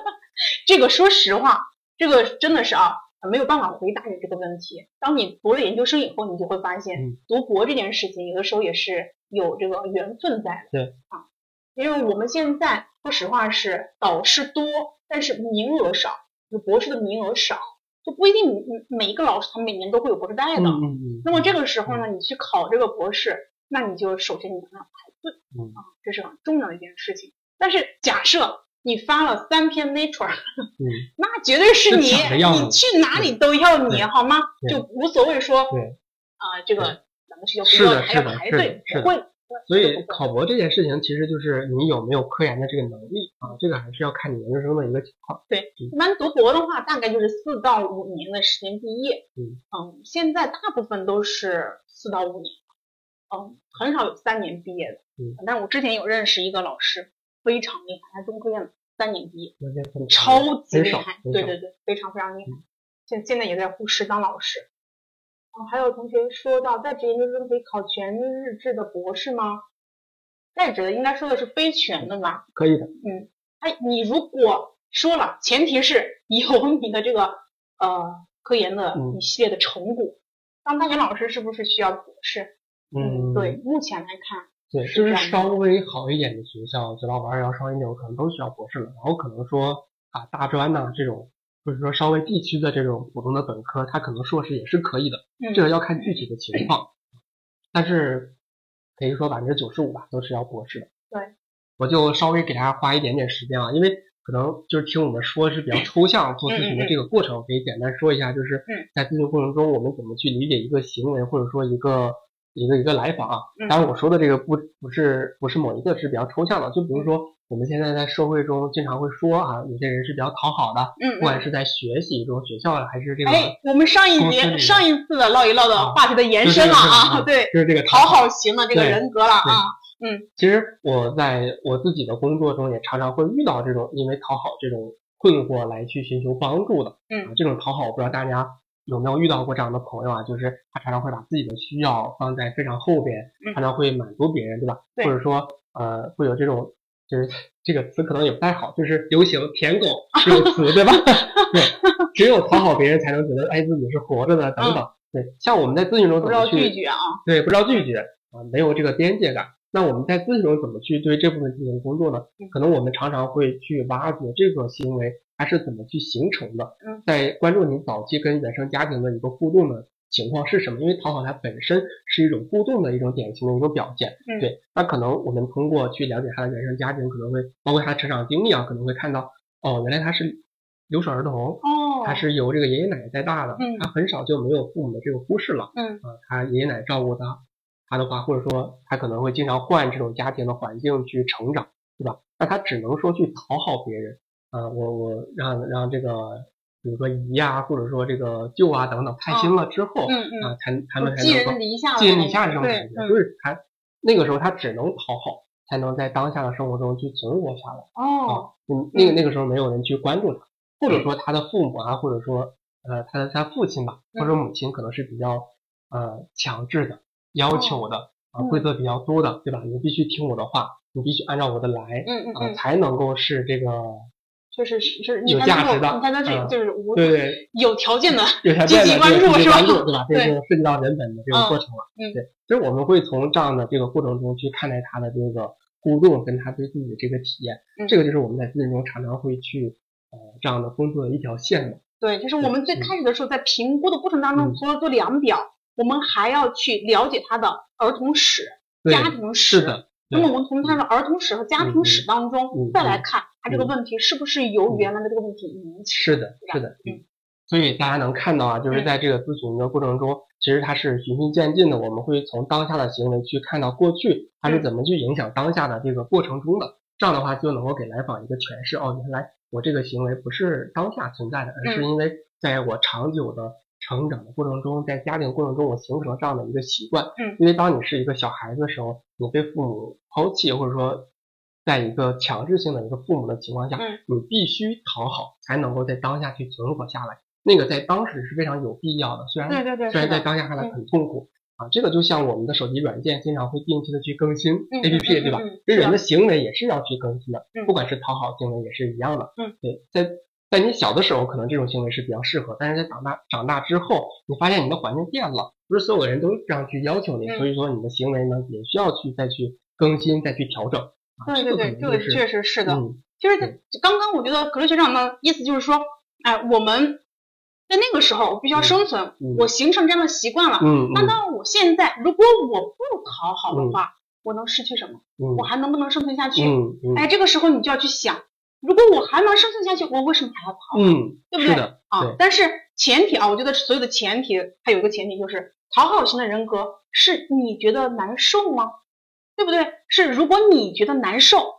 [laughs] 这个说实话，这个真的是啊，没有办法回答你这个问题。当你读了研究生以后，你就会发现，读博这件事情有的时候也是有这个缘分在的。对啊，因为我们现在说实话是导师多，但是名额少，就博士的名额少。就不一定每一个老师他每年都会有博士带的。嗯嗯。那么这个时候呢，你去考这个博士，那你就首先你要排队啊，这是很重要的一件事情。但是假设你发了三篇 Nature，[laughs] 那绝对是你你去哪里都要你好吗？就无所谓说啊这个咱们学校不要还要排队不会。所以考博这件事情，其实就是你有没有科研的这个能力啊，这个还是要看你研究生的一个情况。对，一般读博的话，大概就是四到五年的时间毕业。嗯嗯，现在大部分都是四到五年，嗯，很少有三年毕业的。嗯，但我之前有认识一个老师，非常厉害，他中科院三年毕业，超级厉害。对对对，非常非常厉害。现现在也在呼师当老师。哦，还有同学说到，在职研究生可以考全日制的博士吗？在职的应该说的是非全的吧？可以的。嗯，哎，你如果说了，前提是有 [laughs] 你的这个呃科研的一系列的成果。当大学老师是不是需要博士？嗯，对，目前来看，对，就是稍微好一点的学校，九八五二幺双一流可能都需要博士了。然后可能说啊大专呐这种。或者说稍微地区的这种普通的本科，它可能硕士也是可以的，这个要看具体的情况。但是可以说百分之九十五吧，都是要博士的。对，我就稍微给大家花一点点时间啊，因为可能就是听我们说是比较抽象做咨询的这个过程，我可以简单说一下，就是在咨询过程中我们怎么去理解一个行为，或者说一个一个一个来访啊。当然我说的这个不不是不是某一个是比较抽象的，就比如说。我们现在在社会中经常会说啊，有些人是比较讨好的，嗯，不管是在学习中、学校还是这个，哎，我们上一节、上一次的唠一唠的话题的延伸了啊，对，就是这个讨好型的这个人格了啊，嗯，其实我在我自己的工作中也常常会遇到这种因为讨好这种困惑来去寻求帮助的，嗯，这种讨好，我不知道大家有没有遇到过这样的朋友啊，就是他常常会把自己的需要放在非常后边，常常会满足别人，对吧？或者说呃会有这种。就是这个词可能也不太好，就是流行舔狗 [laughs] 这种词，对吧？[laughs] 对，只有讨好别人才能觉得哎自己是活着的等等。对，像我们在咨询中怎么去拒绝啊？对，不知道拒绝啊，没有这个边界感。那我们在咨询中怎么去对这部分进行工作呢？可能我们常常会去挖掘这个行为它是怎么去形成的。在关注你早期跟原生家庭的一个互动的。情况是什么？因为讨好它本身是一种互动的一种典型的一种表现，对。那可能我们通过去了解他的原生家庭，可能会包括他成长经历啊，可能会看到，哦，原来他是留守儿童，哦，他是由这个爷爷奶奶带大的，嗯，他很少就没有父母的这个忽视了，嗯，啊，他爷爷奶奶照顾他，他的话，或者说他可能会经常换这种家庭的环境去成长，对吧？那他只能说去讨好别人，啊，我我让让这个。比如说姨啊，或者说这个舅啊等等，开心了之后，啊，才他们才能够寄人篱下这种感觉，就是他那个时候他只能讨好，才能在当下的生活中去存活下来。哦，嗯，那个那个时候没有人去关注他，或者说他的父母啊，或者说呃他的他父亲吧，或者母亲可能是比较呃强制的、要求的啊，规则比较多的，对吧？你必须听我的话，你必须按照我的来，嗯才能够是这个。就是是有价值的，你看他这就是无对对有条件的积极关注是吧？对吧？[laughs] 这就涉及到人本的这个过程了。嗯，对，所以我们会从这样的这个过程中去看待他的这个互动，跟他对自己的这个体验。嗯，这个就是我们在咨询中常常会去呃这样的工作的一条线路。对，就是我们最开始的时候，在评估的过程当中，除了做量表，我们还要去了解他的儿童史、家庭史。是的。那么我们从他的儿童史和家庭史当中再来看。他这个问题是不是由原来的这个问题引起？是的，是的，嗯。所以大家能看到啊，就是在这个咨询的过程中，其实它是循序渐进的。我们会从当下的行为去看到过去它是怎么去影响当下的这个过程中的。这样的话就能够给来访一个诠释。哦，原来我这个行为不是当下存在的，而是因为在我长久的成长的过程中，在家庭过程中，我形成了这样的一个习惯。嗯。因为当你是一个小孩子的时候，你被父母抛弃，或者说。在一个强制性的一个父母的情况下，你必须讨好才能够在当下去存活下来。那个在当时是非常有必要的，虽然虽然在当下看来很痛苦啊。这个就像我们的手机软件经常会定期的去更新 APP，对吧？这人的行为也是要去更新的，不管是讨好行为也是一样的。对，在在你小的时候可能这种行为是比较适合，但是在长大长大之后，你发现你的环境变了，不是所有的人都这样去要求你，所以说你的行为呢也需要去再去更新再去调整。对对对，这个确实是的。嗯，就是刚刚我觉得格雷学长的意思就是说，哎，我们在那个时候，我必须要生存，我形成这样的习惯了。嗯，那到我现在，如果我不讨好的话，我能失去什么？我还能不能生存下去？哎，这个时候你就要去想，如果我还能生存下去，我为什么还要讨对不对？啊，但是前提啊，我觉得所有的前提，它有一个前提就是讨好型的人格是你觉得难受吗？对不对？是如果你觉得难受，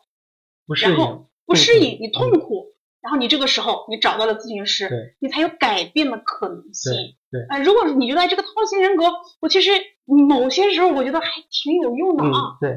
然后不适应，你痛苦，然后你这个时候你找到了咨询师，你才有改变的可能性。对，哎，如果你觉得这个讨好型人格，我其实某些时候我觉得还挺有用的啊。对。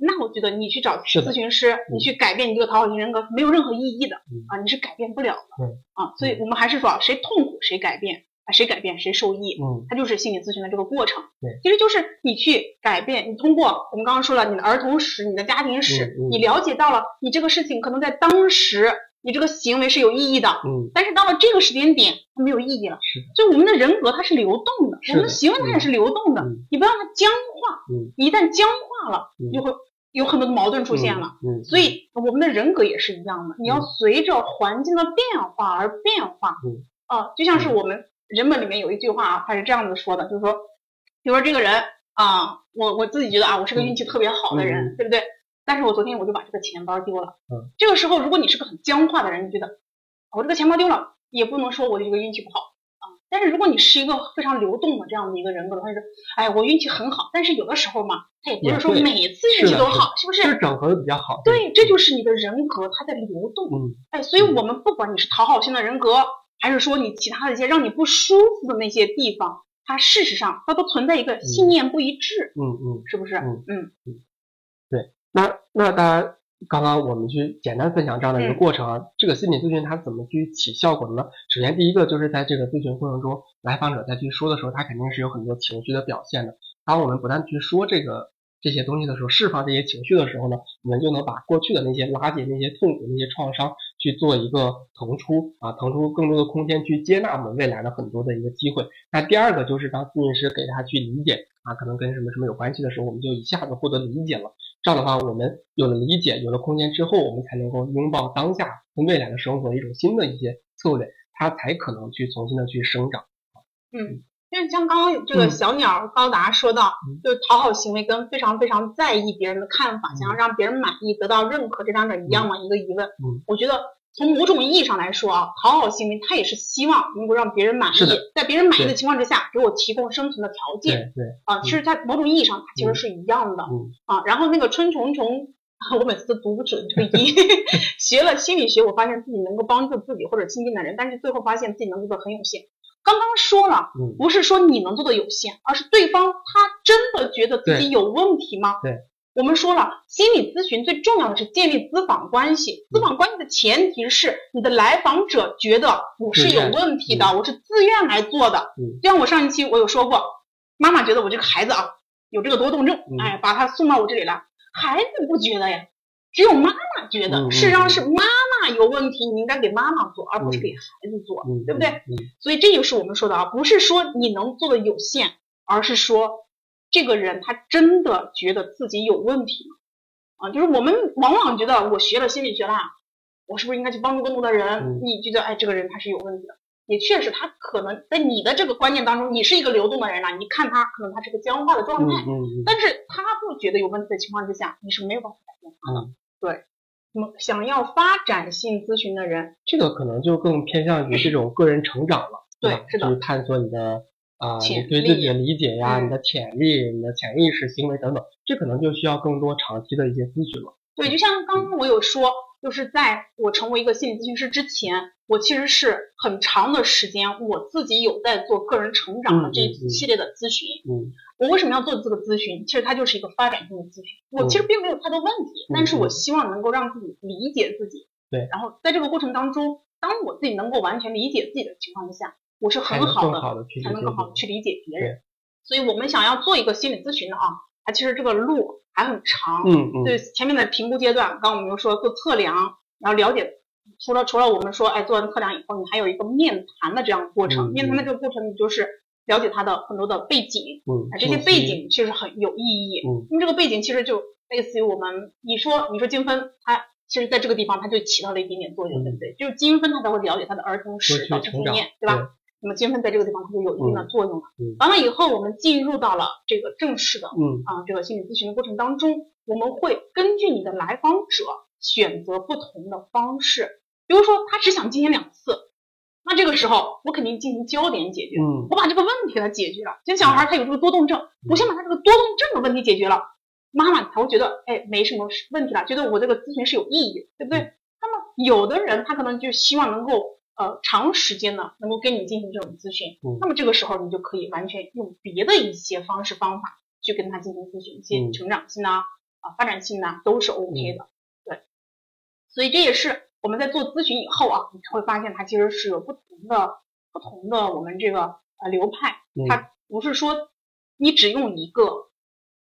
那我觉得你去找咨询师，你去改变你这个讨好型人格没有任何意义的啊，你是改变不了的。啊，所以我们还是说，谁痛苦谁改变啊，谁改变谁受益。嗯，它就是心理咨询的这个过程。对，其实就是你去改变，你通过我们刚刚说了你的儿童史、你的家庭史，你了解到了你这个事情可能在当时你这个行为是有意义的。嗯，但是到了这个时间点，它没有意义了。是的。所以我们的人格它是流动的，我们的行为它也是流动的。你不让它僵化。嗯，一旦僵化了，就会。有很多的矛盾出现了，嗯，所以我们的人格也是一样的，你要随着环境的变化而变化，嗯，啊，就像是我们人本里面有一句话啊，他是这样子说的，就是说，比如说这个人啊，我我自己觉得啊，我是个运气特别好的人，对不对？但是我昨天我就把这个钱包丢了，嗯，这个时候如果你是个很僵化的人，你觉得我这个钱包丢了，也不能说我的这个运气不好啊。但是如果你是一个非常流动的这样的一个人格的话，就是，哎，我运气很好。但是有的时候嘛，他也不是说每次运气都好，是不是？是整合的比较好。对，这就是你的人格，它在流动。嗯。哎，所以我们不管你是讨好型的人格，还是说你其他的一些让你不舒服的那些地方，它事实上它都存在一个信念不一致。嗯嗯。是不是？嗯嗯嗯。对，那那大家。刚刚我们去简单分享这样的一个过程啊，这个心理咨询它怎么去起效果的呢？首先第一个就是在这个咨询过程中，来访者在去说的时候，他肯定是有很多情绪的表现的。当我们不断去说这个这些东西的时候，释放这些情绪的时候呢，我们就能把过去的那些垃圾、那些痛苦、那些创伤去做一个腾出啊，腾出更多的空间去接纳我们未来的很多的一个机会。那第二个就是当咨询师给他去理解啊，可能跟什么什么有关系的时候，我们就一下子获得理解了。这样的话，我们有了理解，有了空间之后，我们才能够拥抱当下跟未来的生活一种新的一些策略，它才可能去重新的去生长。嗯，因为像刚刚这个小鸟高达说到，就是讨好行为跟非常非常在意别人的看法，想要让别人满意、得到认可，这两者一样吗？一个疑问。嗯，我觉得。从某种意义上来说啊，讨好行为它也是希望能够让别人满意，在别人满意的情况之下，给我提供生存的条件。对，啊，其实，在某种意义上，它其实是一样的。嗯啊，然后那个春虫虫，[laughs] 我每次都读不准这个音。[laughs] 学了心理学，我发现自己能够帮助自己或者亲近的人，但是最后发现自己能做的很有限。刚刚说了，不是说你能做的有限，而是对方他真的觉得自己有问题吗？对。我们说了，心理咨询最重要的是建立咨访关系。咨访关系的前提是你的来访者觉得我是有问题的，我是自愿来做的。就像我上一期我有说过，妈妈觉得我这个孩子啊有这个多动症，哎，把他送到我这里来，孩子不觉得呀，只有妈妈觉得。事实上是妈妈有问题，你应该给妈妈做，而不是给孩子做，对不对？所以这就是我们说的啊，不是说你能做的有限，而是说。这个人他真的觉得自己有问题吗？啊，就是我们往往觉得我学了心理学啦，我是不是应该去帮助更多的人？你觉得哎，这个人他是有问题的，也确实他可能在你的这个观念当中，你是一个流动的人啦。你看他可能他是个僵化的状态，但是他不觉得有问题的情况之下，你是没有办法改变他的。对，想要发展性咨询的人，这个可能就更偏向于这种个人成长了，对，是的，就是探索你的。啊，你对自己的理解呀，你的潜力、你的潜意识、行为等等，这可能就需要更多长期的一些咨询了。对，就像刚刚我有说，就是在我成为一个心理咨询师之前，我其实是很长的时间，我自己有在做个人成长的这一系列的咨询。嗯，我为什么要做这个咨询？其实它就是一个发展性的咨询。我其实并没有太多问题，但是我希望能够让自己理解自己。对，然后在这个过程当中，当我自己能够完全理解自己的情况之下。我是很好的，才能更好的去理解别人。所以，我们想要做一个心理咨询的啊，它其实这个路还很长。嗯嗯。对前面的评估阶段，刚我们又说做测量，然后了解，除了除了我们说，哎，做完测量以后，你还有一个面谈的这样的过程。面谈的这个过程，你就是了解他的很多的背景。嗯。这些背景其实很有意义。嗯。因为这个背景其实就类似于我们，你说你说精分，它其实在这个地方它就起到了一点点作用，对不对？就是精分他才会了解他的儿童史、儿童经验，对吧？那么精分在这个地方它就有一定的作用了。完了以后，我们进入到了这个正式的，嗯啊，这个心理咨询的过程当中，我们会根据你的来访者选择不同的方式。比如说，他只想进行两次，那这个时候我肯定进行焦点解决，嗯，我把这个问题给他解决了。像小孩他有这个多动症，我先把他这个多动症的问题解决了，妈妈才会觉得，哎，没什么问题了，觉得我这个咨询是有意义，对不对？那么有的人他可能就希望能够。呃，长时间呢，能够跟你进行这种咨询，那么这个时候你就可以完全用别的一些方式方法去跟他进行咨询，一些成长性啊、啊发展性啊都是 OK 的，对。所以这也是我们在做咨询以后啊，你会发现它其实是有不同的、不同的我们这个呃流派，它不是说你只用一个，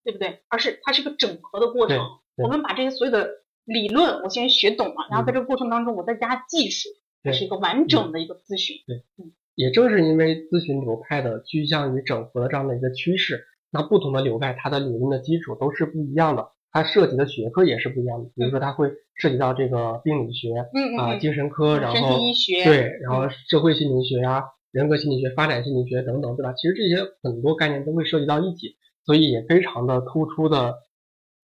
对不对？而是它是个整合的过程。我们把这些所有的理论我先学懂了，然后在这个过程当中我再加技术。这是一个完整的一个咨询，对，嗯，也正是因为咨询流派的趋向于整合的这样的一个趋势，那不同的流派它的理论的基础都是不一样的，它涉及的学科也是不一样的。比如说，它会涉及到这个病理学，嗯啊，精神科，然后医学对，然后社会心理学呀、人格心理学、发展心理学等等，对吧？其实这些很多概念都会涉及到一起，所以也非常的突出的，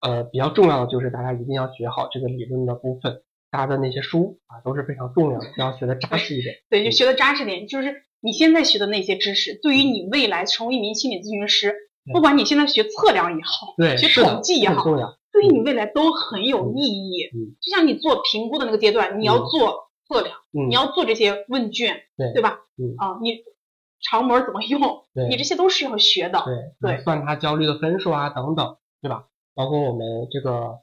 呃，比较重要的就是大家一定要学好这个理论的部分。大家的那些书啊都是非常重要的，要学的扎实一点。对，就学的扎实点。就是你现在学的那些知识，对于你未来成为一名心理咨询师，不管你现在学测量也好，对，学统计也好，对于你未来都很有意义。嗯，就像你做评估的那个阶段，你要做测量，你要做这些问卷，对对吧？嗯啊，你长模怎么用？你这些都是要学的。对对，算他焦虑的分数啊等等，对吧？包括我们这个。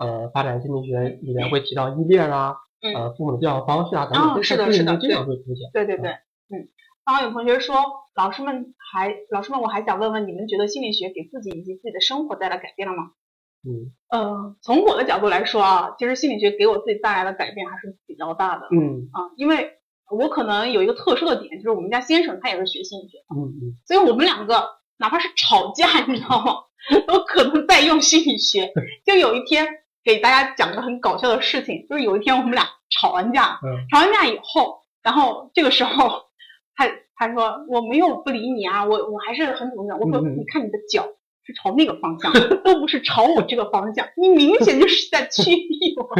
呃，发展心理学里面会提到依恋啊，呃，父母的教育方式啊等等，这是是的，经常会出现。对对对，嗯。刚刚有同学说，老师们还，老师们，我还想问问，你们觉得心理学给自己以及自己的生活带来改变了吗？嗯。呃，从我的角度来说啊，其实心理学给我自己带来的改变还是比较大的。嗯。啊，因为我可能有一个特殊的点，就是我们家先生他也是学心理学的。嗯嗯。所以我们两个哪怕是吵架，你知道吗？都可能在用心理学。[laughs] 就有一天。给大家讲个很搞笑的事情，就是有一天我们俩吵完架，吵完架以后，然后这个时候，他他说我没有不理你啊，我我还是很主动。我说你看你的脚是朝那个方向，都不是朝我这个方向，你明显就是在趋避我，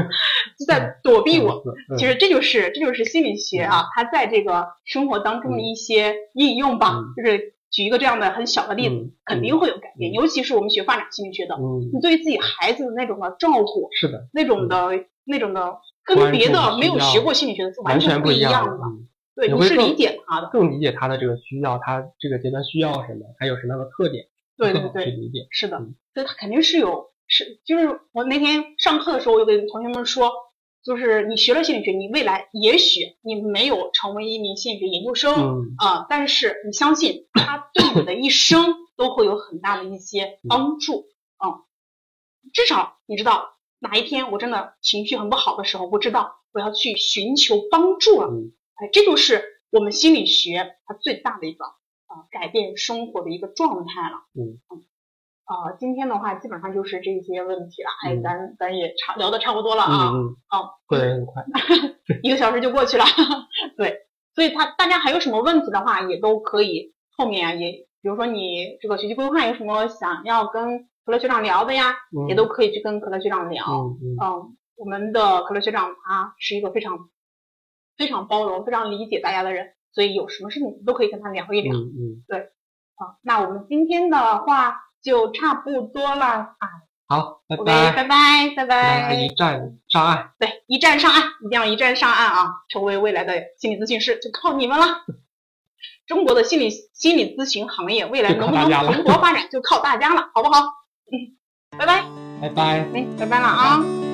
就在躲避我。其实这就是这就是心理学啊，它在这个生活当中的一些应用吧，就是。举一个这样的很小的例子，肯定会有改变。尤其是我们学发展心理学的，你对于自己孩子的那种的照顾，是的，那种的那种的，跟别的没有学过心理学的完全不一样的。对，你是理解他的，更理解他的这个需要，他这个阶段需要什么，他有什么样的特点，对对对，理解。是的，所以他肯定是有，是就是我那天上课的时候，我就跟同学们说。就是你学了心理学，你未来也许你没有成为一名心理学研究生啊，但是你相信他 [laughs] 对你的一生都会有很大的一些帮助啊。至少你知道哪一天我真的情绪很不好的时候，我知道我要去寻求帮助了。哎，这就是我们心理学它最大的一个啊改变生活的一个状态了。嗯嗯。啊，今天的话基本上就是这些问题了，哎，咱咱也差聊的差不多了啊，嗯啊，过得很快，一个小时就过去了，[laughs] 对，所以他大家还有什么问题的话，也都可以后面也，比如说你这个学习规划有什么想要跟可乐学长聊的呀，也都可以去跟可乐学长聊，嗯，我们的可乐学长他是一个非常非常包容、非常理解大家的人，所以有什么事情都可以跟他聊一聊，嗯，对，好，那我们今天的话。就差不多了啊！好，拜拜，拜拜，拜拜。一站上岸，对，一站上岸，一定要一站上岸啊！成为未来的心理咨询师就靠你们了。中国的心理心理咨询行业未来能不能蓬勃发展，就靠大家了，好不好？嗯，拜拜，拜拜，哎，拜拜了啊！